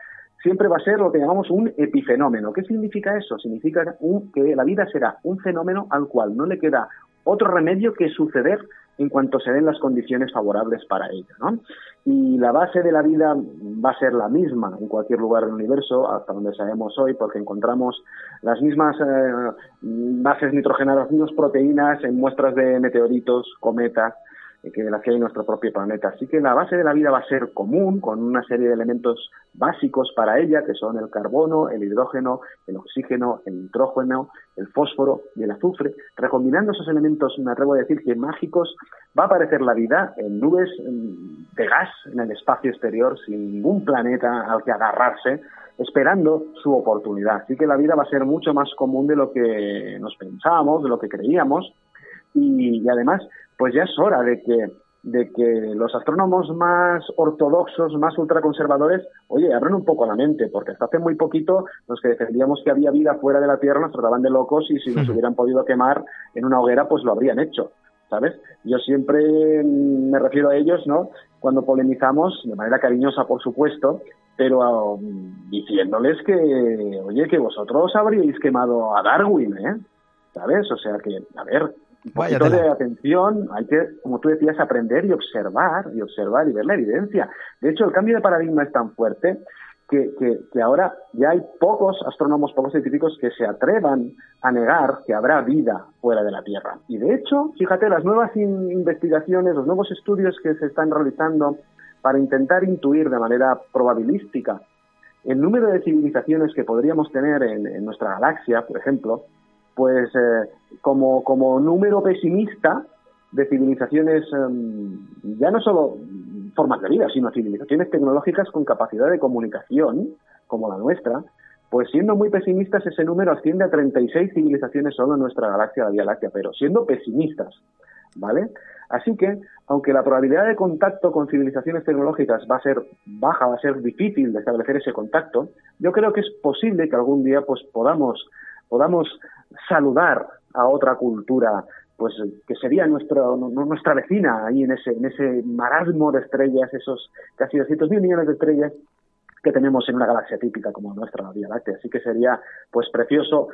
siempre va a ser lo que llamamos un epifenómeno. ¿Qué significa eso? Significa que la vida será un fenómeno al cual no le queda otro remedio que suceder en cuanto se den las condiciones favorables para ello. ¿no? Y la base de la vida va a ser la misma en cualquier lugar del universo, hasta donde sabemos hoy, porque encontramos las mismas eh, bases nitrogenadas, las mismas proteínas en muestras de meteoritos, cometas, que las que hay nuestro propio planeta. Así que la base de la vida va a ser común, con una serie de elementos básicos para ella, que son el carbono, el hidrógeno, el oxígeno, el nitrógeno, el fósforo y el azufre. Recombinando esos elementos, me atrevo a decir que mágicos, va a aparecer la vida en nubes de gas en el espacio exterior, sin ningún planeta al que agarrarse, esperando su oportunidad. Así que la vida va a ser mucho más común de lo que nos pensábamos, de lo que creíamos, y además pues ya es hora de que de que los astrónomos más ortodoxos, más ultraconservadores, oye, abran un poco la mente, porque hasta hace muy poquito los que defendíamos que había vida fuera de la Tierra nos trataban de locos y si nos hubieran podido quemar en una hoguera, pues lo habrían hecho, ¿sabes? Yo siempre me refiero a ellos, ¿no? Cuando polemizamos, de manera cariñosa, por supuesto, pero um, diciéndoles que, oye, que vosotros habríais quemado a Darwin, ¿eh? ¿Sabes? O sea que, a ver, un poquito de atención, hay que, como tú decías, aprender y observar, y observar y ver la evidencia. De hecho, el cambio de paradigma es tan fuerte que, que, ahora ya hay pocos astrónomos, pocos científicos que se atrevan a negar que habrá vida fuera de la Tierra. Y de hecho, fíjate, las nuevas investigaciones, los nuevos estudios que se están realizando para intentar intuir de manera probabilística el número de civilizaciones que podríamos tener en nuestra galaxia, por ejemplo, pues eh, como, como número pesimista de civilizaciones, em, ya no solo formas de vida, sino civilizaciones tecnológicas con capacidad de comunicación, como la nuestra, pues siendo muy pesimistas ese número asciende a 36 civilizaciones solo en nuestra galaxia, la Vía Láctea, pero siendo pesimistas, ¿vale? Así que, aunque la probabilidad de contacto con civilizaciones tecnológicas va a ser baja, va a ser difícil de establecer ese contacto, yo creo que es posible que algún día pues podamos podamos saludar a otra cultura pues que sería nuestro, nuestra vecina ahí en ese, en ese marasmo de estrellas, esos casi 200.000 millones de estrellas que tenemos en una galaxia típica como nuestra la Vía Láctea. Así que sería pues precioso,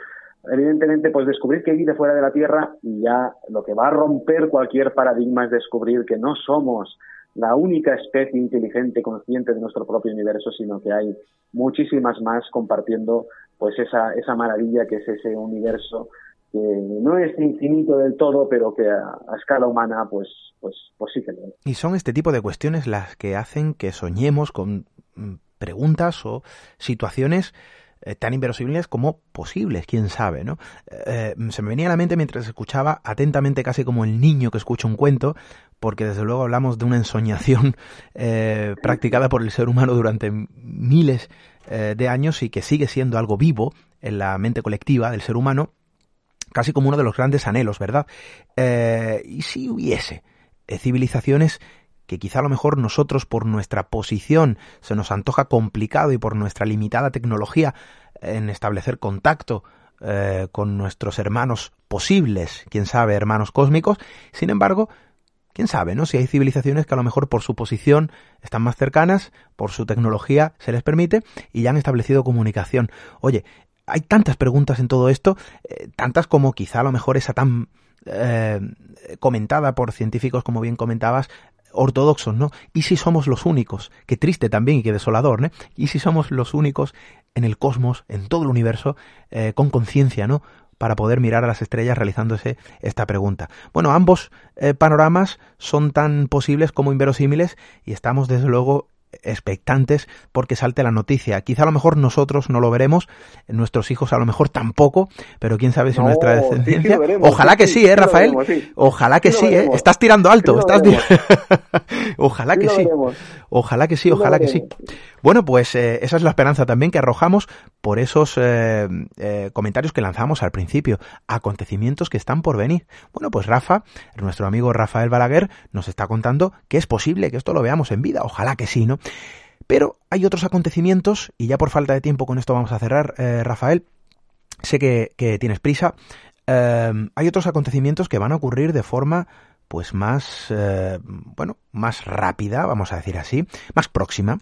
evidentemente, pues descubrir que hay vida fuera de la Tierra y ya lo que va a romper cualquier paradigma es descubrir que no somos la única especie inteligente, consciente de nuestro propio universo, sino que hay muchísimas más compartiendo pues esa, esa maravilla que es ese universo que no es infinito del todo, pero que a, escala humana pues, pues, pues sí que lo es. Y son este tipo de cuestiones las que hacen que soñemos con mm, preguntas o situaciones eh, tan inverosímiles como posibles, quién sabe, ¿no? Eh, se me venía a la mente mientras escuchaba atentamente, casi como el niño que escucha un cuento, porque desde luego hablamos de una ensoñación eh, practicada por el ser humano durante miles de años y que sigue siendo algo vivo en la mente colectiva del ser humano, casi como uno de los grandes anhelos, ¿verdad? y si hubiese civilizaciones que quizá a lo mejor nosotros por nuestra posición se nos antoja complicado y por nuestra limitada tecnología en establecer contacto eh, con nuestros hermanos posibles, quién sabe, hermanos cósmicos, sin embargo, quién sabe, ¿no? Si hay civilizaciones que a lo mejor por su posición están más cercanas, por su tecnología se les permite y ya han establecido comunicación. Oye, hay tantas preguntas en todo esto, eh, tantas como quizá a lo mejor esa tan eh, comentada por científicos, como bien comentabas, ortodoxos, ¿no? ¿Y si somos los únicos? Qué triste también y qué desolador, ¿no? ¿Y si somos los únicos en el cosmos, en todo el universo, eh, con conciencia, ¿no? Para poder mirar a las estrellas realizándose esta pregunta. Bueno, ambos panoramas son tan posibles como inverosímiles y estamos desde luego expectantes porque salte la noticia. Quizá a lo mejor nosotros no lo veremos, nuestros hijos a lo mejor tampoco, pero quién sabe si nuestra descendencia. Ojalá que sí, ¿eh, Rafael? Ojalá que sí, ¿eh? Estás tirando alto, estás ojalá que sí. Ojalá que sí, ojalá que sí. Bueno, pues eh, esa es la esperanza también que arrojamos por esos eh, eh, comentarios que lanzamos al principio, acontecimientos que están por venir. Bueno, pues Rafa, nuestro amigo Rafael Balaguer, nos está contando que es posible que esto lo veamos en vida, ojalá que sí, ¿no? Pero hay otros acontecimientos, y ya por falta de tiempo con esto vamos a cerrar, Rafael, sé que, tienes prisa, hay otros acontecimientos que van a ocurrir de forma pues más, bueno, más rápida, vamos a decir así, más próxima,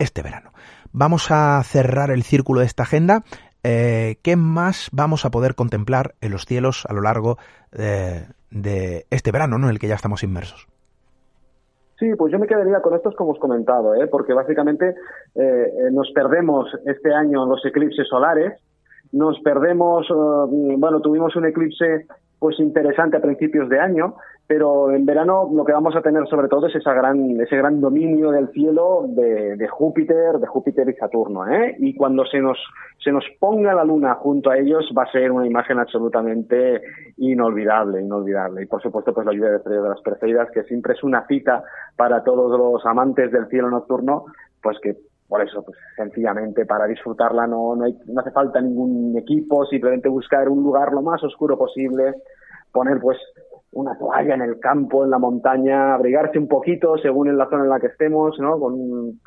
este verano. Vamos a cerrar el círculo de esta agenda. Eh, ¿Qué más vamos a poder contemplar en los cielos a lo largo de, este verano, ¿no? en el que ya estamos inmersos? Sí, pues yo me quedaría con estos como os comentado, ¿eh? porque básicamente eh, nos perdemos este año los eclipses solares, nos perdemos, bueno, tuvimos un eclipse pues interesante a principios de año, pero en verano lo que vamos a tener sobre todo es esa gran, ese gran dominio del cielo de, Júpiter, de Júpiter y Saturno, ¿eh? Y cuando se nos, se nos ponga la luna junto a ellos va a ser una imagen absolutamente inolvidable, inolvidable. Y por supuesto pues la lluvia de de las Perseidas, que siempre es una cita para todos los amantes del cielo nocturno, pues que por eso, pues sencillamente para disfrutarla no, no, hay, no hace falta ningún equipo, simplemente buscar un lugar lo más oscuro posible, poner pues una toalla en el campo, en la montaña, abrigarse un poquito según en la zona en la que estemos, ¿no? Con,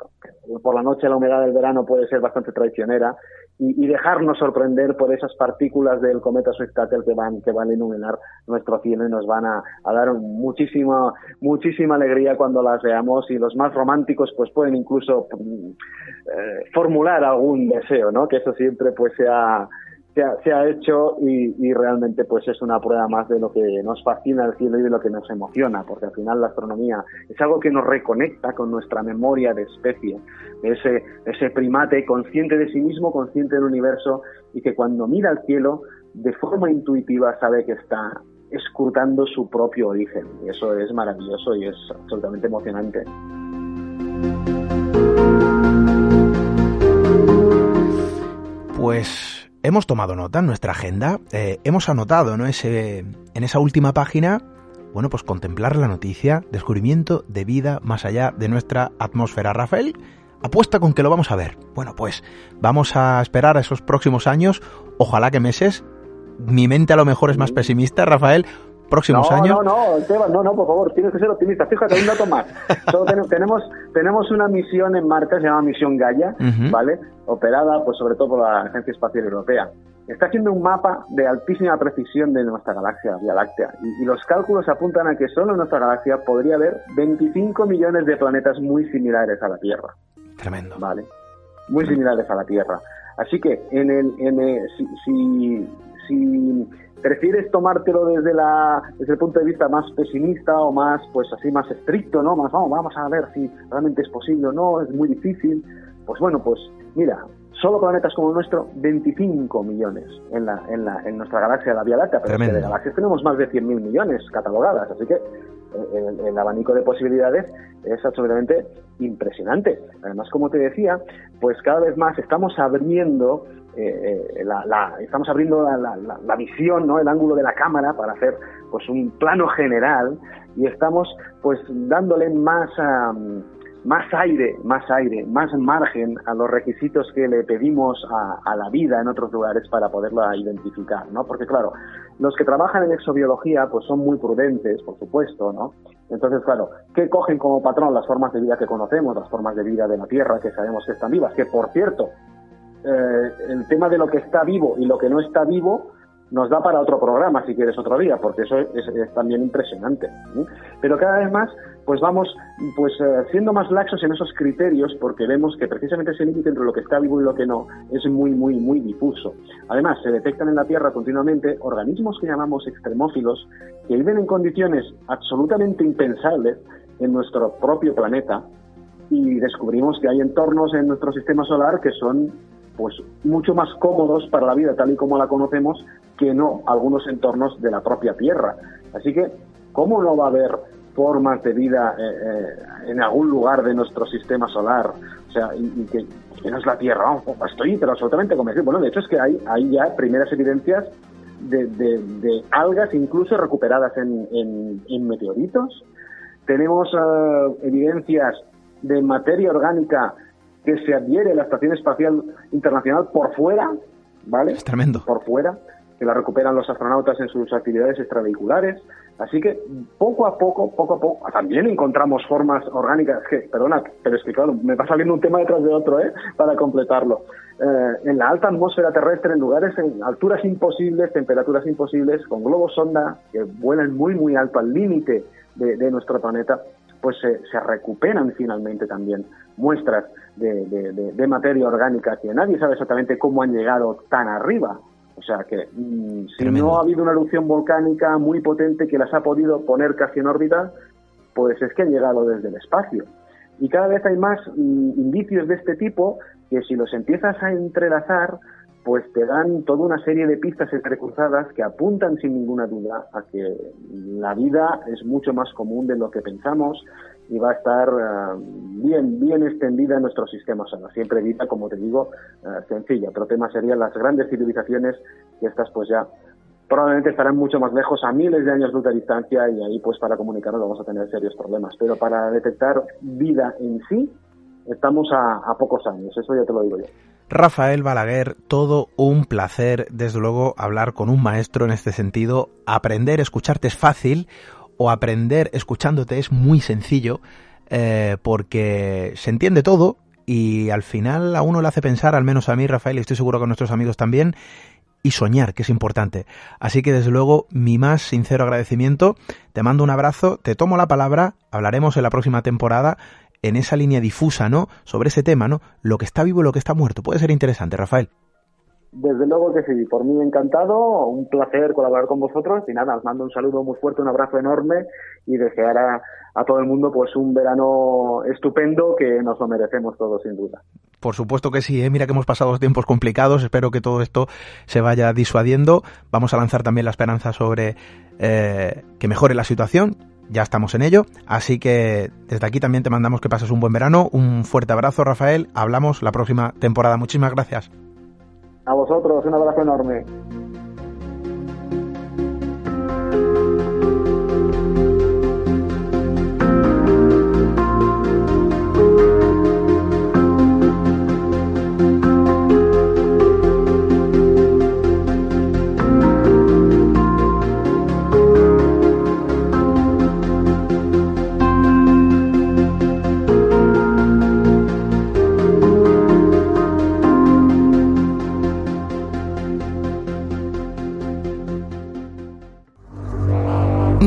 por la noche la humedad del verano puede ser bastante traicionera y, dejarnos sorprender por esas partículas del cometa Swift-Tuttle que van que van a iluminar nuestro cielo y nos van a, dar muchísima muchísima alegría cuando las veamos y los más románticos pues pueden incluso eh, formular algún deseo, ¿no? Que eso siempre pues sea se ha, hecho y, realmente pues es una prueba más de lo que nos fascina el cielo y de lo que nos emociona, porque al final la astronomía es algo que nos reconecta con nuestra memoria de especie, ese, ese primate consciente de sí mismo, consciente del universo y que cuando mira al cielo de forma intuitiva sabe que está escrutando su propio origen. Y eso es maravilloso y es absolutamente emocionante. Pues hemos tomado nota en nuestra agenda, eh, hemos anotado ¿no? Ese, en esa última página, bueno, pues contemplar la noticia, descubrimiento de vida más allá de nuestra atmósfera. Rafael, apuesta con que lo vamos a ver. Bueno, pues vamos a esperar a esos próximos años, ojalá que meses. Mi mente a lo mejor es más pesimista, Rafael, próximos años. No, no, Esteban, no, no, por favor, tienes que ser optimista. Fíjate, un dato más. tenemos, tenemos una misión en Marte, se llama Misión Gaia, ¿vale? Operada, pues sobre todo por la Agencia Espacial Europea. Está haciendo un mapa de altísima precisión de nuestra galaxia, Vía Láctea, y, y, los cálculos apuntan a que solo en nuestra galaxia podría haber 25 millones de planetas muy similares a la Tierra. Tremendo. Vale. Muy similares a la Tierra. Así que en el, en el si, si, si prefieres tomártelo desde la desde el punto de vista más pesimista o más pues así más estricto no más vamos vamos a ver si realmente es posible o no es muy difícil pues bueno pues mira solo planetas como el nuestro 25 millones en la en la en nuestra galaxia la Vía Láctea pero de galaxias tenemos más de 100.000 millones catalogadas así que el, abanico de posibilidades es absolutamente impresionante. Además, como te decía, pues cada vez más estamos abriendo eh, eh, la, estamos abriendo la, visión, ¿no? el ángulo de la cámara para hacer pues un plano general y estamos pues dándole más más aire, más aire, más margen a los requisitos que le pedimos a, la vida en otros lugares para poderla identificar, ¿no? Porque claro, los que trabajan en exobiología pues son muy prudentes, por supuesto, ¿no? Entonces, claro, ¿qué cogen como patrón las formas de vida que conocemos, las formas de vida de la Tierra que sabemos que están vivas? Que, por cierto, eh, el tema de lo que está vivo y lo que no está vivo nos da para otro programa, si quieres otro día, porque eso es, también impresionante. Pero cada vez más, pues vamos pues eh, siendo más laxos en esos criterios, porque vemos que precisamente ese límite entre lo que está vivo y lo que no es muy, muy, muy difuso. Además, se detectan en la Tierra continuamente organismos que llamamos extremófilos, que viven en condiciones absolutamente impensables en nuestro propio planeta, y descubrimos que hay entornos en nuestro sistema solar que son pues mucho más cómodos para la vida tal y como la conocemos que no algunos entornos de la propia Tierra. Así que, ¿cómo no va a haber formas de vida eh, eh, en algún lugar de nuestro sistema solar? O sea, y, que, no es la Tierra. estoy pero absolutamente convencido. Bueno, de hecho es que hay, hay ya primeras evidencias de, algas incluso recuperadas en, en, meteoritos. Tenemos eh, evidencias de materia orgánica que se adhiere a la Estación Espacial Internacional por fuera, ¿vale? Es tremendo. Por fuera, que la recuperan los astronautas en sus actividades extravehiculares. Así que poco a poco, poco a poco, también encontramos formas orgánicas que, perdona, pero es que claro, me va saliendo un tema detrás de otro, ¿eh? Para completarlo. Eh, en la alta atmósfera terrestre, en lugares, en alturas imposibles, temperaturas imposibles, con globos sonda que vuelan muy, muy alto, al límite de, nuestro planeta, pues se, recuperan finalmente también muestras de, de, materia orgánica que nadie sabe exactamente cómo han llegado tan arriba, o sea que mm, si no ha habido una erupción volcánica muy potente que las ha podido poner casi en órbita, pues es que han llegado desde el espacio. Y cada vez hay más mm, indicios de este tipo que si los empiezas a entrelazar, pues te dan toda una serie de pistas entrecruzadas que apuntan sin ninguna duda a que la vida es mucho más común de lo que pensamos y va a estar eh, bien, bien extendida en nuestro sistema solar. Siempre vida, como te digo, eh, sencilla. Otro tema serían las grandes civilizaciones, que estas pues ya probablemente estarán mucho más lejos, a miles de años de distancia, y ahí pues para comunicarnos vamos a tener serios problemas. Pero para detectar vida en sí, estamos a, a pocos años, eso ya te lo digo yo. Rafael Balaguer, todo un placer, desde luego, hablar con un maestro en este sentido. Aprender, escucharte es fácil o aprender escuchándote es muy sencillo eh, porque se entiende todo y al final a uno le hace pensar, al menos a mí, Rafael, y estoy seguro que a nuestros amigos también, y soñar, que es importante. Así que desde luego mi más sincero agradecimiento, te mando un abrazo, te tomo la palabra, hablaremos en la próxima temporada en esa línea difusa, ¿no? Sobre ese tema, ¿no? Lo que está vivo y lo que está muerto. Puede ser interesante, Rafael. Desde luego que sí, por mí encantado, un placer colaborar con vosotros y nada, os mando un saludo muy fuerte, un abrazo enorme y desear a, todo el mundo pues un verano estupendo que nos lo merecemos todos sin duda. Por supuesto que sí, ¿eh? mira que hemos pasado tiempos complicados, espero que todo esto se vaya disuadiendo. Vamos a lanzar también la esperanza sobre eh, que mejore la situación, ya estamos en ello, así que desde aquí también te mandamos que pases un buen verano, un fuerte abrazo Rafael, hablamos la próxima temporada, muchísimas gracias. A vosotros, un abrazo enorme.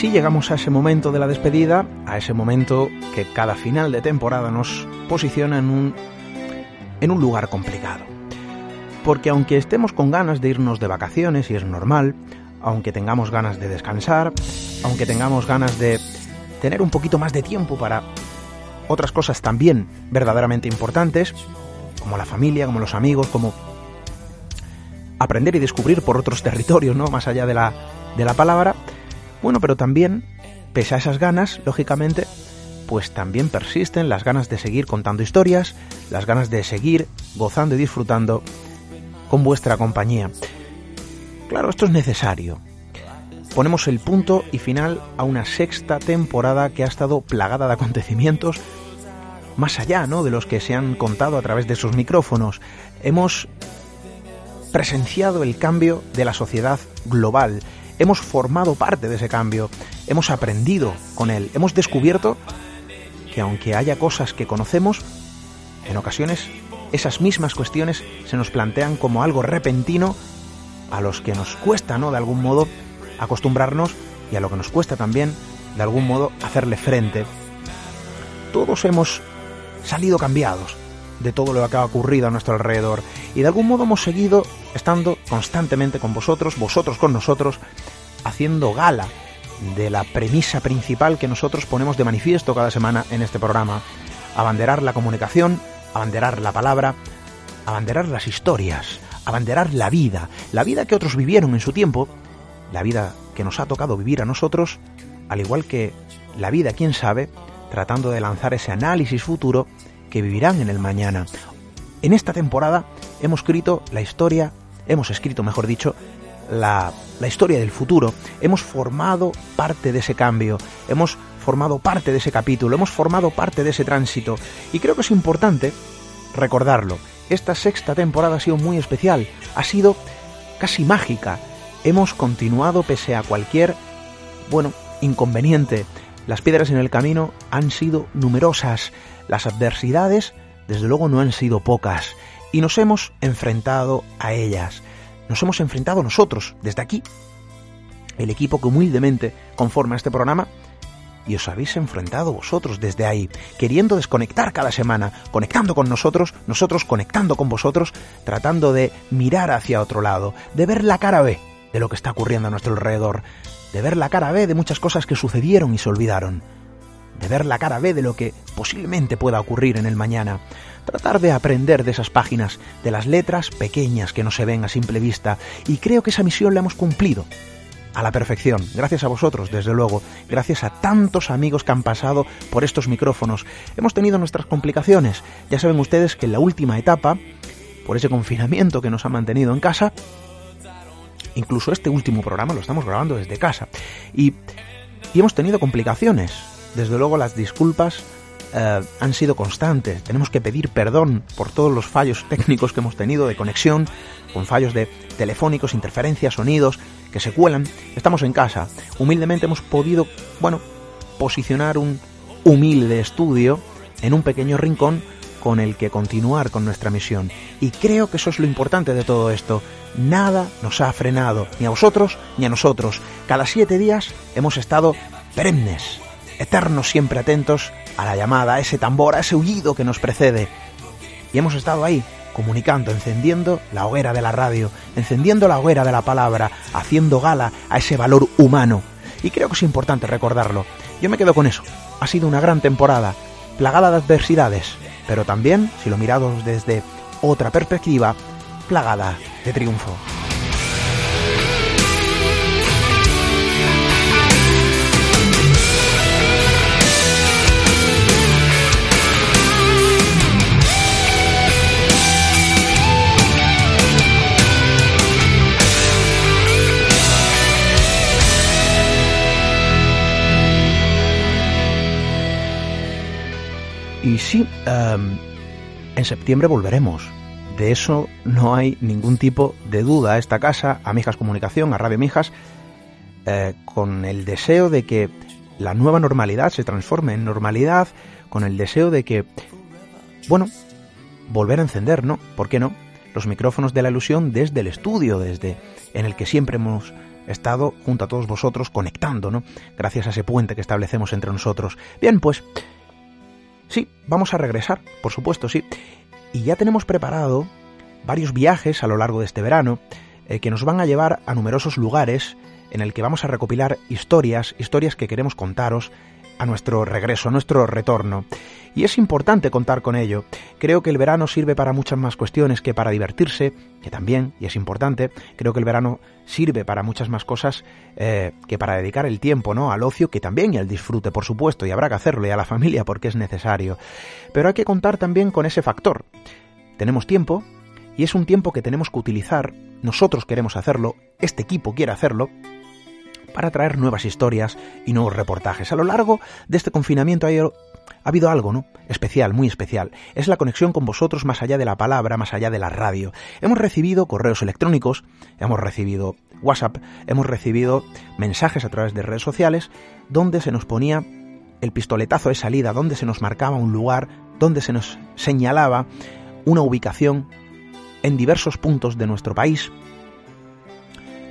Si llegamos a ese momento de la despedida, a ese momento que cada final de temporada nos posiciona en un, en un lugar complicado. Porque aunque estemos con ganas de irnos de vacaciones, y es normal, aunque tengamos ganas de descansar, aunque tengamos ganas de tener un poquito más de tiempo para otras cosas también verdaderamente importantes, como la familia, como los amigos, como aprender y descubrir por otros territorios, ¿no? Más allá de la, de la palabra, bueno, pero también, pese a esas ganas, lógicamente, pues también persisten las ganas de seguir contando historias, las ganas de seguir gozando y disfrutando con vuestra compañía. Claro, esto es necesario. Ponemos el punto y final a una sexta temporada que ha estado plagada de acontecimientos más allá, ¿no? de los que se han contado a través de sus micrófonos. Hemos presenciado el cambio de la sociedad global hemos formado parte de ese cambio, hemos aprendido con él, hemos descubierto que aunque haya cosas que conocemos, en ocasiones esas mismas cuestiones se nos plantean como algo repentino a los que nos cuesta, ¿no? De algún modo acostumbrarnos y a lo que nos cuesta también, de algún modo, hacerle frente. Todos hemos salido cambiados de todo lo que ha ocurrido a nuestro alrededor. Y de algún modo hemos seguido estando constantemente con vosotros, vosotros con nosotros, haciendo gala de la premisa principal que nosotros ponemos de manifiesto cada semana en este programa, abanderar la comunicación, abanderar la palabra, abanderar las historias, abanderar la vida, la vida que otros vivieron en su tiempo, la vida que nos ha tocado vivir a nosotros, al igual que la vida, quién sabe, tratando de lanzar ese análisis futuro que vivirán en el mañana. En esta temporada hemos escrito la historia, hemos escrito, mejor dicho, la, la historia del futuro, hemos formado parte de ese cambio, hemos formado parte de ese capítulo, hemos formado parte de ese tránsito y creo que es importante recordarlo. Esta sexta temporada ha sido muy especial, ha sido casi mágica. Hemos continuado pese a cualquier, bueno, inconveniente. Las piedras en el camino han sido numerosas, las adversidades, desde luego, no han sido pocas, y nos hemos enfrentado a ellas. Nos hemos enfrentado nosotros, desde aquí, el equipo que humildemente conforma este programa, y os habéis enfrentado vosotros desde ahí, queriendo desconectar cada semana, conectando con nosotros, nosotros conectando con vosotros, tratando de mirar hacia otro lado, de ver la cara B de lo que está ocurriendo a nuestro alrededor, de ver la cara B de muchas cosas que sucedieron y se olvidaron, de ver la cara B de lo que posiblemente pueda ocurrir en el mañana, tratar de aprender de esas páginas, de las letras pequeñas que no se ven a simple vista, y creo que esa misión la hemos cumplido a la perfección, gracias a vosotros, desde luego, gracias a tantos amigos que han pasado por estos micrófonos. Hemos tenido nuestras complicaciones, ya saben ustedes que en la última etapa, por ese confinamiento que nos ha mantenido en casa, incluso este último programa lo estamos grabando desde casa, y, y hemos tenido complicaciones. Desde luego las disculpas eh, han sido constantes. Tenemos que pedir perdón por todos los fallos técnicos que hemos tenido de conexión, con fallos de telefónicos, interferencias, sonidos que se cuelan. Estamos en casa. Humildemente hemos podido, bueno, posicionar un humilde estudio en un pequeño rincón con el que continuar con nuestra misión. Y creo que eso es lo importante de todo esto. Nada nos ha frenado, ni a vosotros ni a nosotros. Cada siete días hemos estado perennes, eternos siempre atentos a la llamada, a ese tambor, a ese aullido que nos precede. Y hemos estado ahí, comunicando, encendiendo la hoguera de la radio, encendiendo la hoguera de la palabra, haciendo gala a ese valor humano. Y creo que es importante recordarlo. Yo me quedo con eso. Ha sido una gran temporada, plagada de adversidades, pero también, si lo miramos desde otra perspectiva, plagada de triunfo. Y sí, em, en septiembre volveremos. De eso no hay ningún tipo de duda esta casa, a Mijas Comunicación, a Radio Mijas, con el deseo de que la nueva normalidad se transforme en normalidad, con el deseo de que, bueno, volver a encender, ¿no? ¿Por qué no? Los micrófonos de la ilusión desde el estudio, desde en el que siempre hemos estado junto a todos vosotros conectando, ¿no? Gracias a ese puente que establecemos entre nosotros. Bien, pues Sí, vamos a regresar, por supuesto, sí. Y ya tenemos preparado varios viajes a lo largo de este verano eh, que nos van a llevar a numerosos lugares en el que vamos a recopilar historias, historias que queremos contaros a nuestro regreso, a nuestro retorno. Y es importante contar con ello. Creo que el verano sirve para muchas más cuestiones que para divertirse, que también, y es importante, creo que el verano sirve para muchas más cosas eh, que para dedicar el tiempo, ¿no? Al ocio, que también y al disfrute, por supuesto, y habrá que hacerlo, y a la familia porque es necesario. Pero hay que contar también con ese factor. Tenemos tiempo, y es un tiempo que tenemos que utilizar, nosotros queremos hacerlo, este equipo quiere hacerlo, para traer nuevas historias y nuevos reportajes. A lo largo de este confinamiento ha habido algo, ¿no? Especial, muy especial. Es la conexión con vosotros más allá de la palabra, más allá de la radio. Hemos recibido correos electrónicos, hemos recibido WhatsApp, hemos recibido mensajes a través de redes sociales donde se nos ponía el pistoletazo de salida, donde se nos marcaba un lugar, donde se nos señalaba una ubicación en diversos puntos de nuestro país,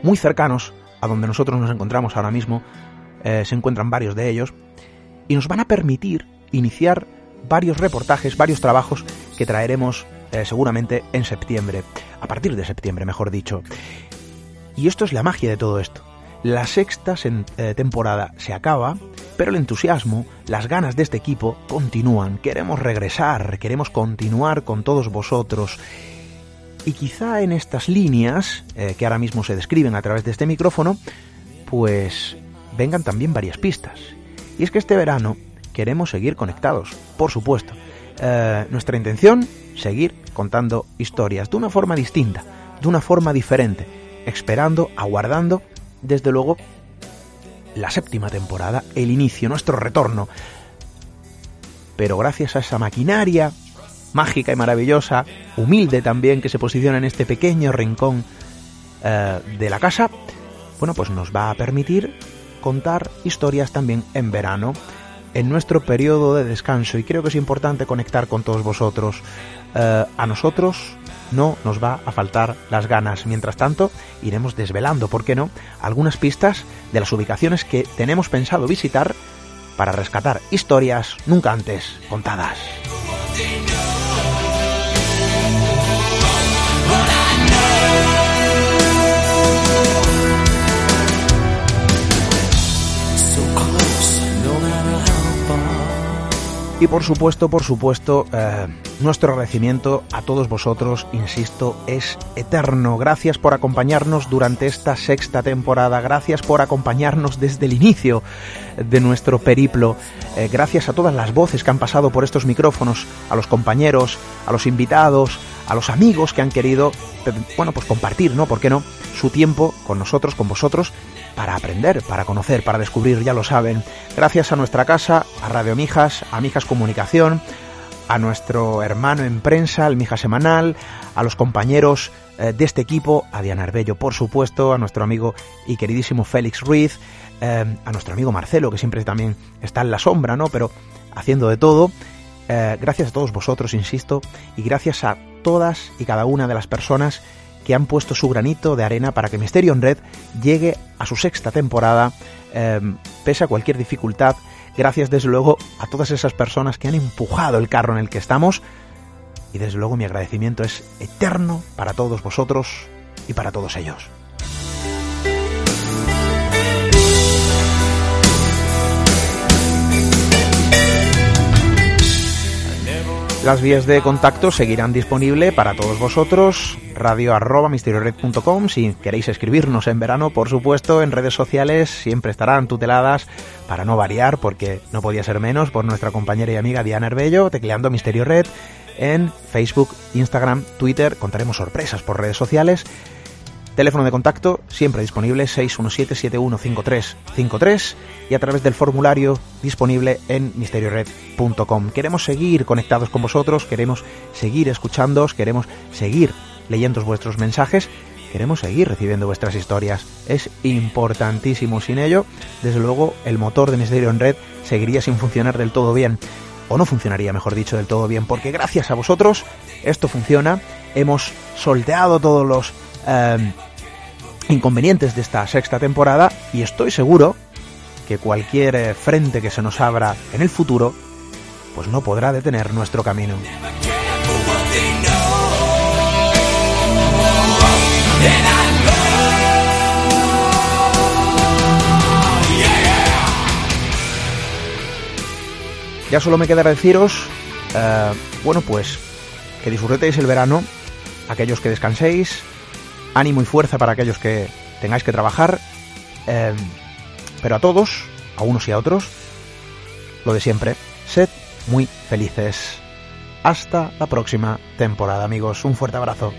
muy cercanos a donde nosotros nos encontramos ahora mismo, eh, se encuentran varios de ellos, y nos van a permitir iniciar varios reportajes, varios trabajos que traeremos eh, seguramente en septiembre, a partir de septiembre, mejor dicho. Y esto es la magia de todo esto. La sexta eh, temporada se acaba, pero el entusiasmo, las ganas de este equipo continúan. Queremos regresar, queremos continuar con todos vosotros. Y quizá en estas líneas, eh, que ahora mismo se describen a través de este micrófono, pues vengan también varias pistas. Y es que este verano queremos seguir conectados, por supuesto. Eh, nuestra intención, seguir contando historias de una forma distinta, de una forma diferente, esperando, aguardando, desde luego, la séptima temporada, el inicio, nuestro retorno. Pero gracias a esa maquinaria mágica y maravillosa, humilde también, que se posiciona en este pequeño rincón eh, de la casa, bueno, pues nos va a permitir contar historias también en verano en nuestro periodo de descanso y creo que es importante conectar con todos vosotros. Eh, a nosotros no nos va a faltar las ganas. Mientras tanto, iremos desvelando, ¿por qué no?, algunas pistas de las ubicaciones que tenemos pensado visitar para rescatar historias nunca antes contadas. they know. Y por supuesto, por supuesto, eh, nuestro agradecimiento a todos vosotros, insisto, es eterno. Gracias por acompañarnos durante esta sexta temporada, gracias por acompañarnos desde el inicio de nuestro periplo, eh, gracias a todas las voces que han pasado por estos micrófonos, a los compañeros, a los invitados, a los amigos que han querido, bueno, pues compartir, ¿no? ¿Por qué no? Su tiempo con nosotros, con vosotros, para aprender, para conocer, para descubrir, ya lo saben. Gracias a nuestra casa, a Radio Mijas, a Mijas Comunicación, a nuestro hermano en prensa, el Mija Semanal, a los compañeros eh, de este equipo, a Diana Arbello, por supuesto, a nuestro amigo y queridísimo Félix Ruiz, eh, a nuestro amigo Marcelo, que siempre también está en la sombra, ¿no? Pero haciendo de todo. Eh, gracias a todos vosotros, insisto, y gracias a todas y cada una de las personas que han puesto su granito de arena para que Misterio en Red llegue a su sexta temporada, em, pese a cualquier dificultad. Gracias desde luego a todas esas personas que han empujado el carro en el que estamos. Y desde luego mi agradecimiento es eterno para todos vosotros y para todos ellos. Las vías de contacto seguirán disponibles para todos vosotros, radio arroba si queréis escribirnos en verano, por supuesto, en redes sociales siempre estarán tuteladas para no variar, porque no podía ser menos, por nuestra compañera y amiga Diana Herbello, tecleando Misterio Red en Facebook, Instagram, Twitter, contaremos sorpresas por redes sociales Teléfono de contacto siempre disponible 617-715353 y a través del formulario disponible en misteriored.com. Queremos seguir conectados con vosotros, queremos seguir escuchándoos, queremos seguir leyendo vuestros mensajes, queremos seguir recibiendo vuestras historias. Es importantísimo. Sin ello, desde luego, el motor de Misterio en Red seguiría sin funcionar del todo bien. O no funcionaría, mejor dicho, del todo bien, porque gracias a vosotros esto funciona. Hemos solteado todos los eh, inconvenientes de esta sexta temporada y estoy seguro que cualquier eh, frente que se nos abra en el futuro, pues no podrá detener nuestro camino. Ya solo me queda deciros, eh, bueno pues, que disfrutéis el verano, aquellos que descanséis, ánimo y fuerza para aquellos que tengáis que trabajar. Eh, pero a todos, a unos y a otros, lo de siempre, sed muy felices. Hasta la próxima temporada, amigos. Un fuerte abrazo.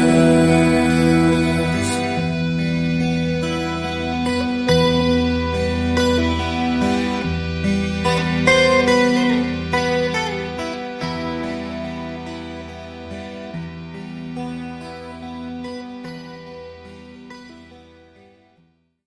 Amen.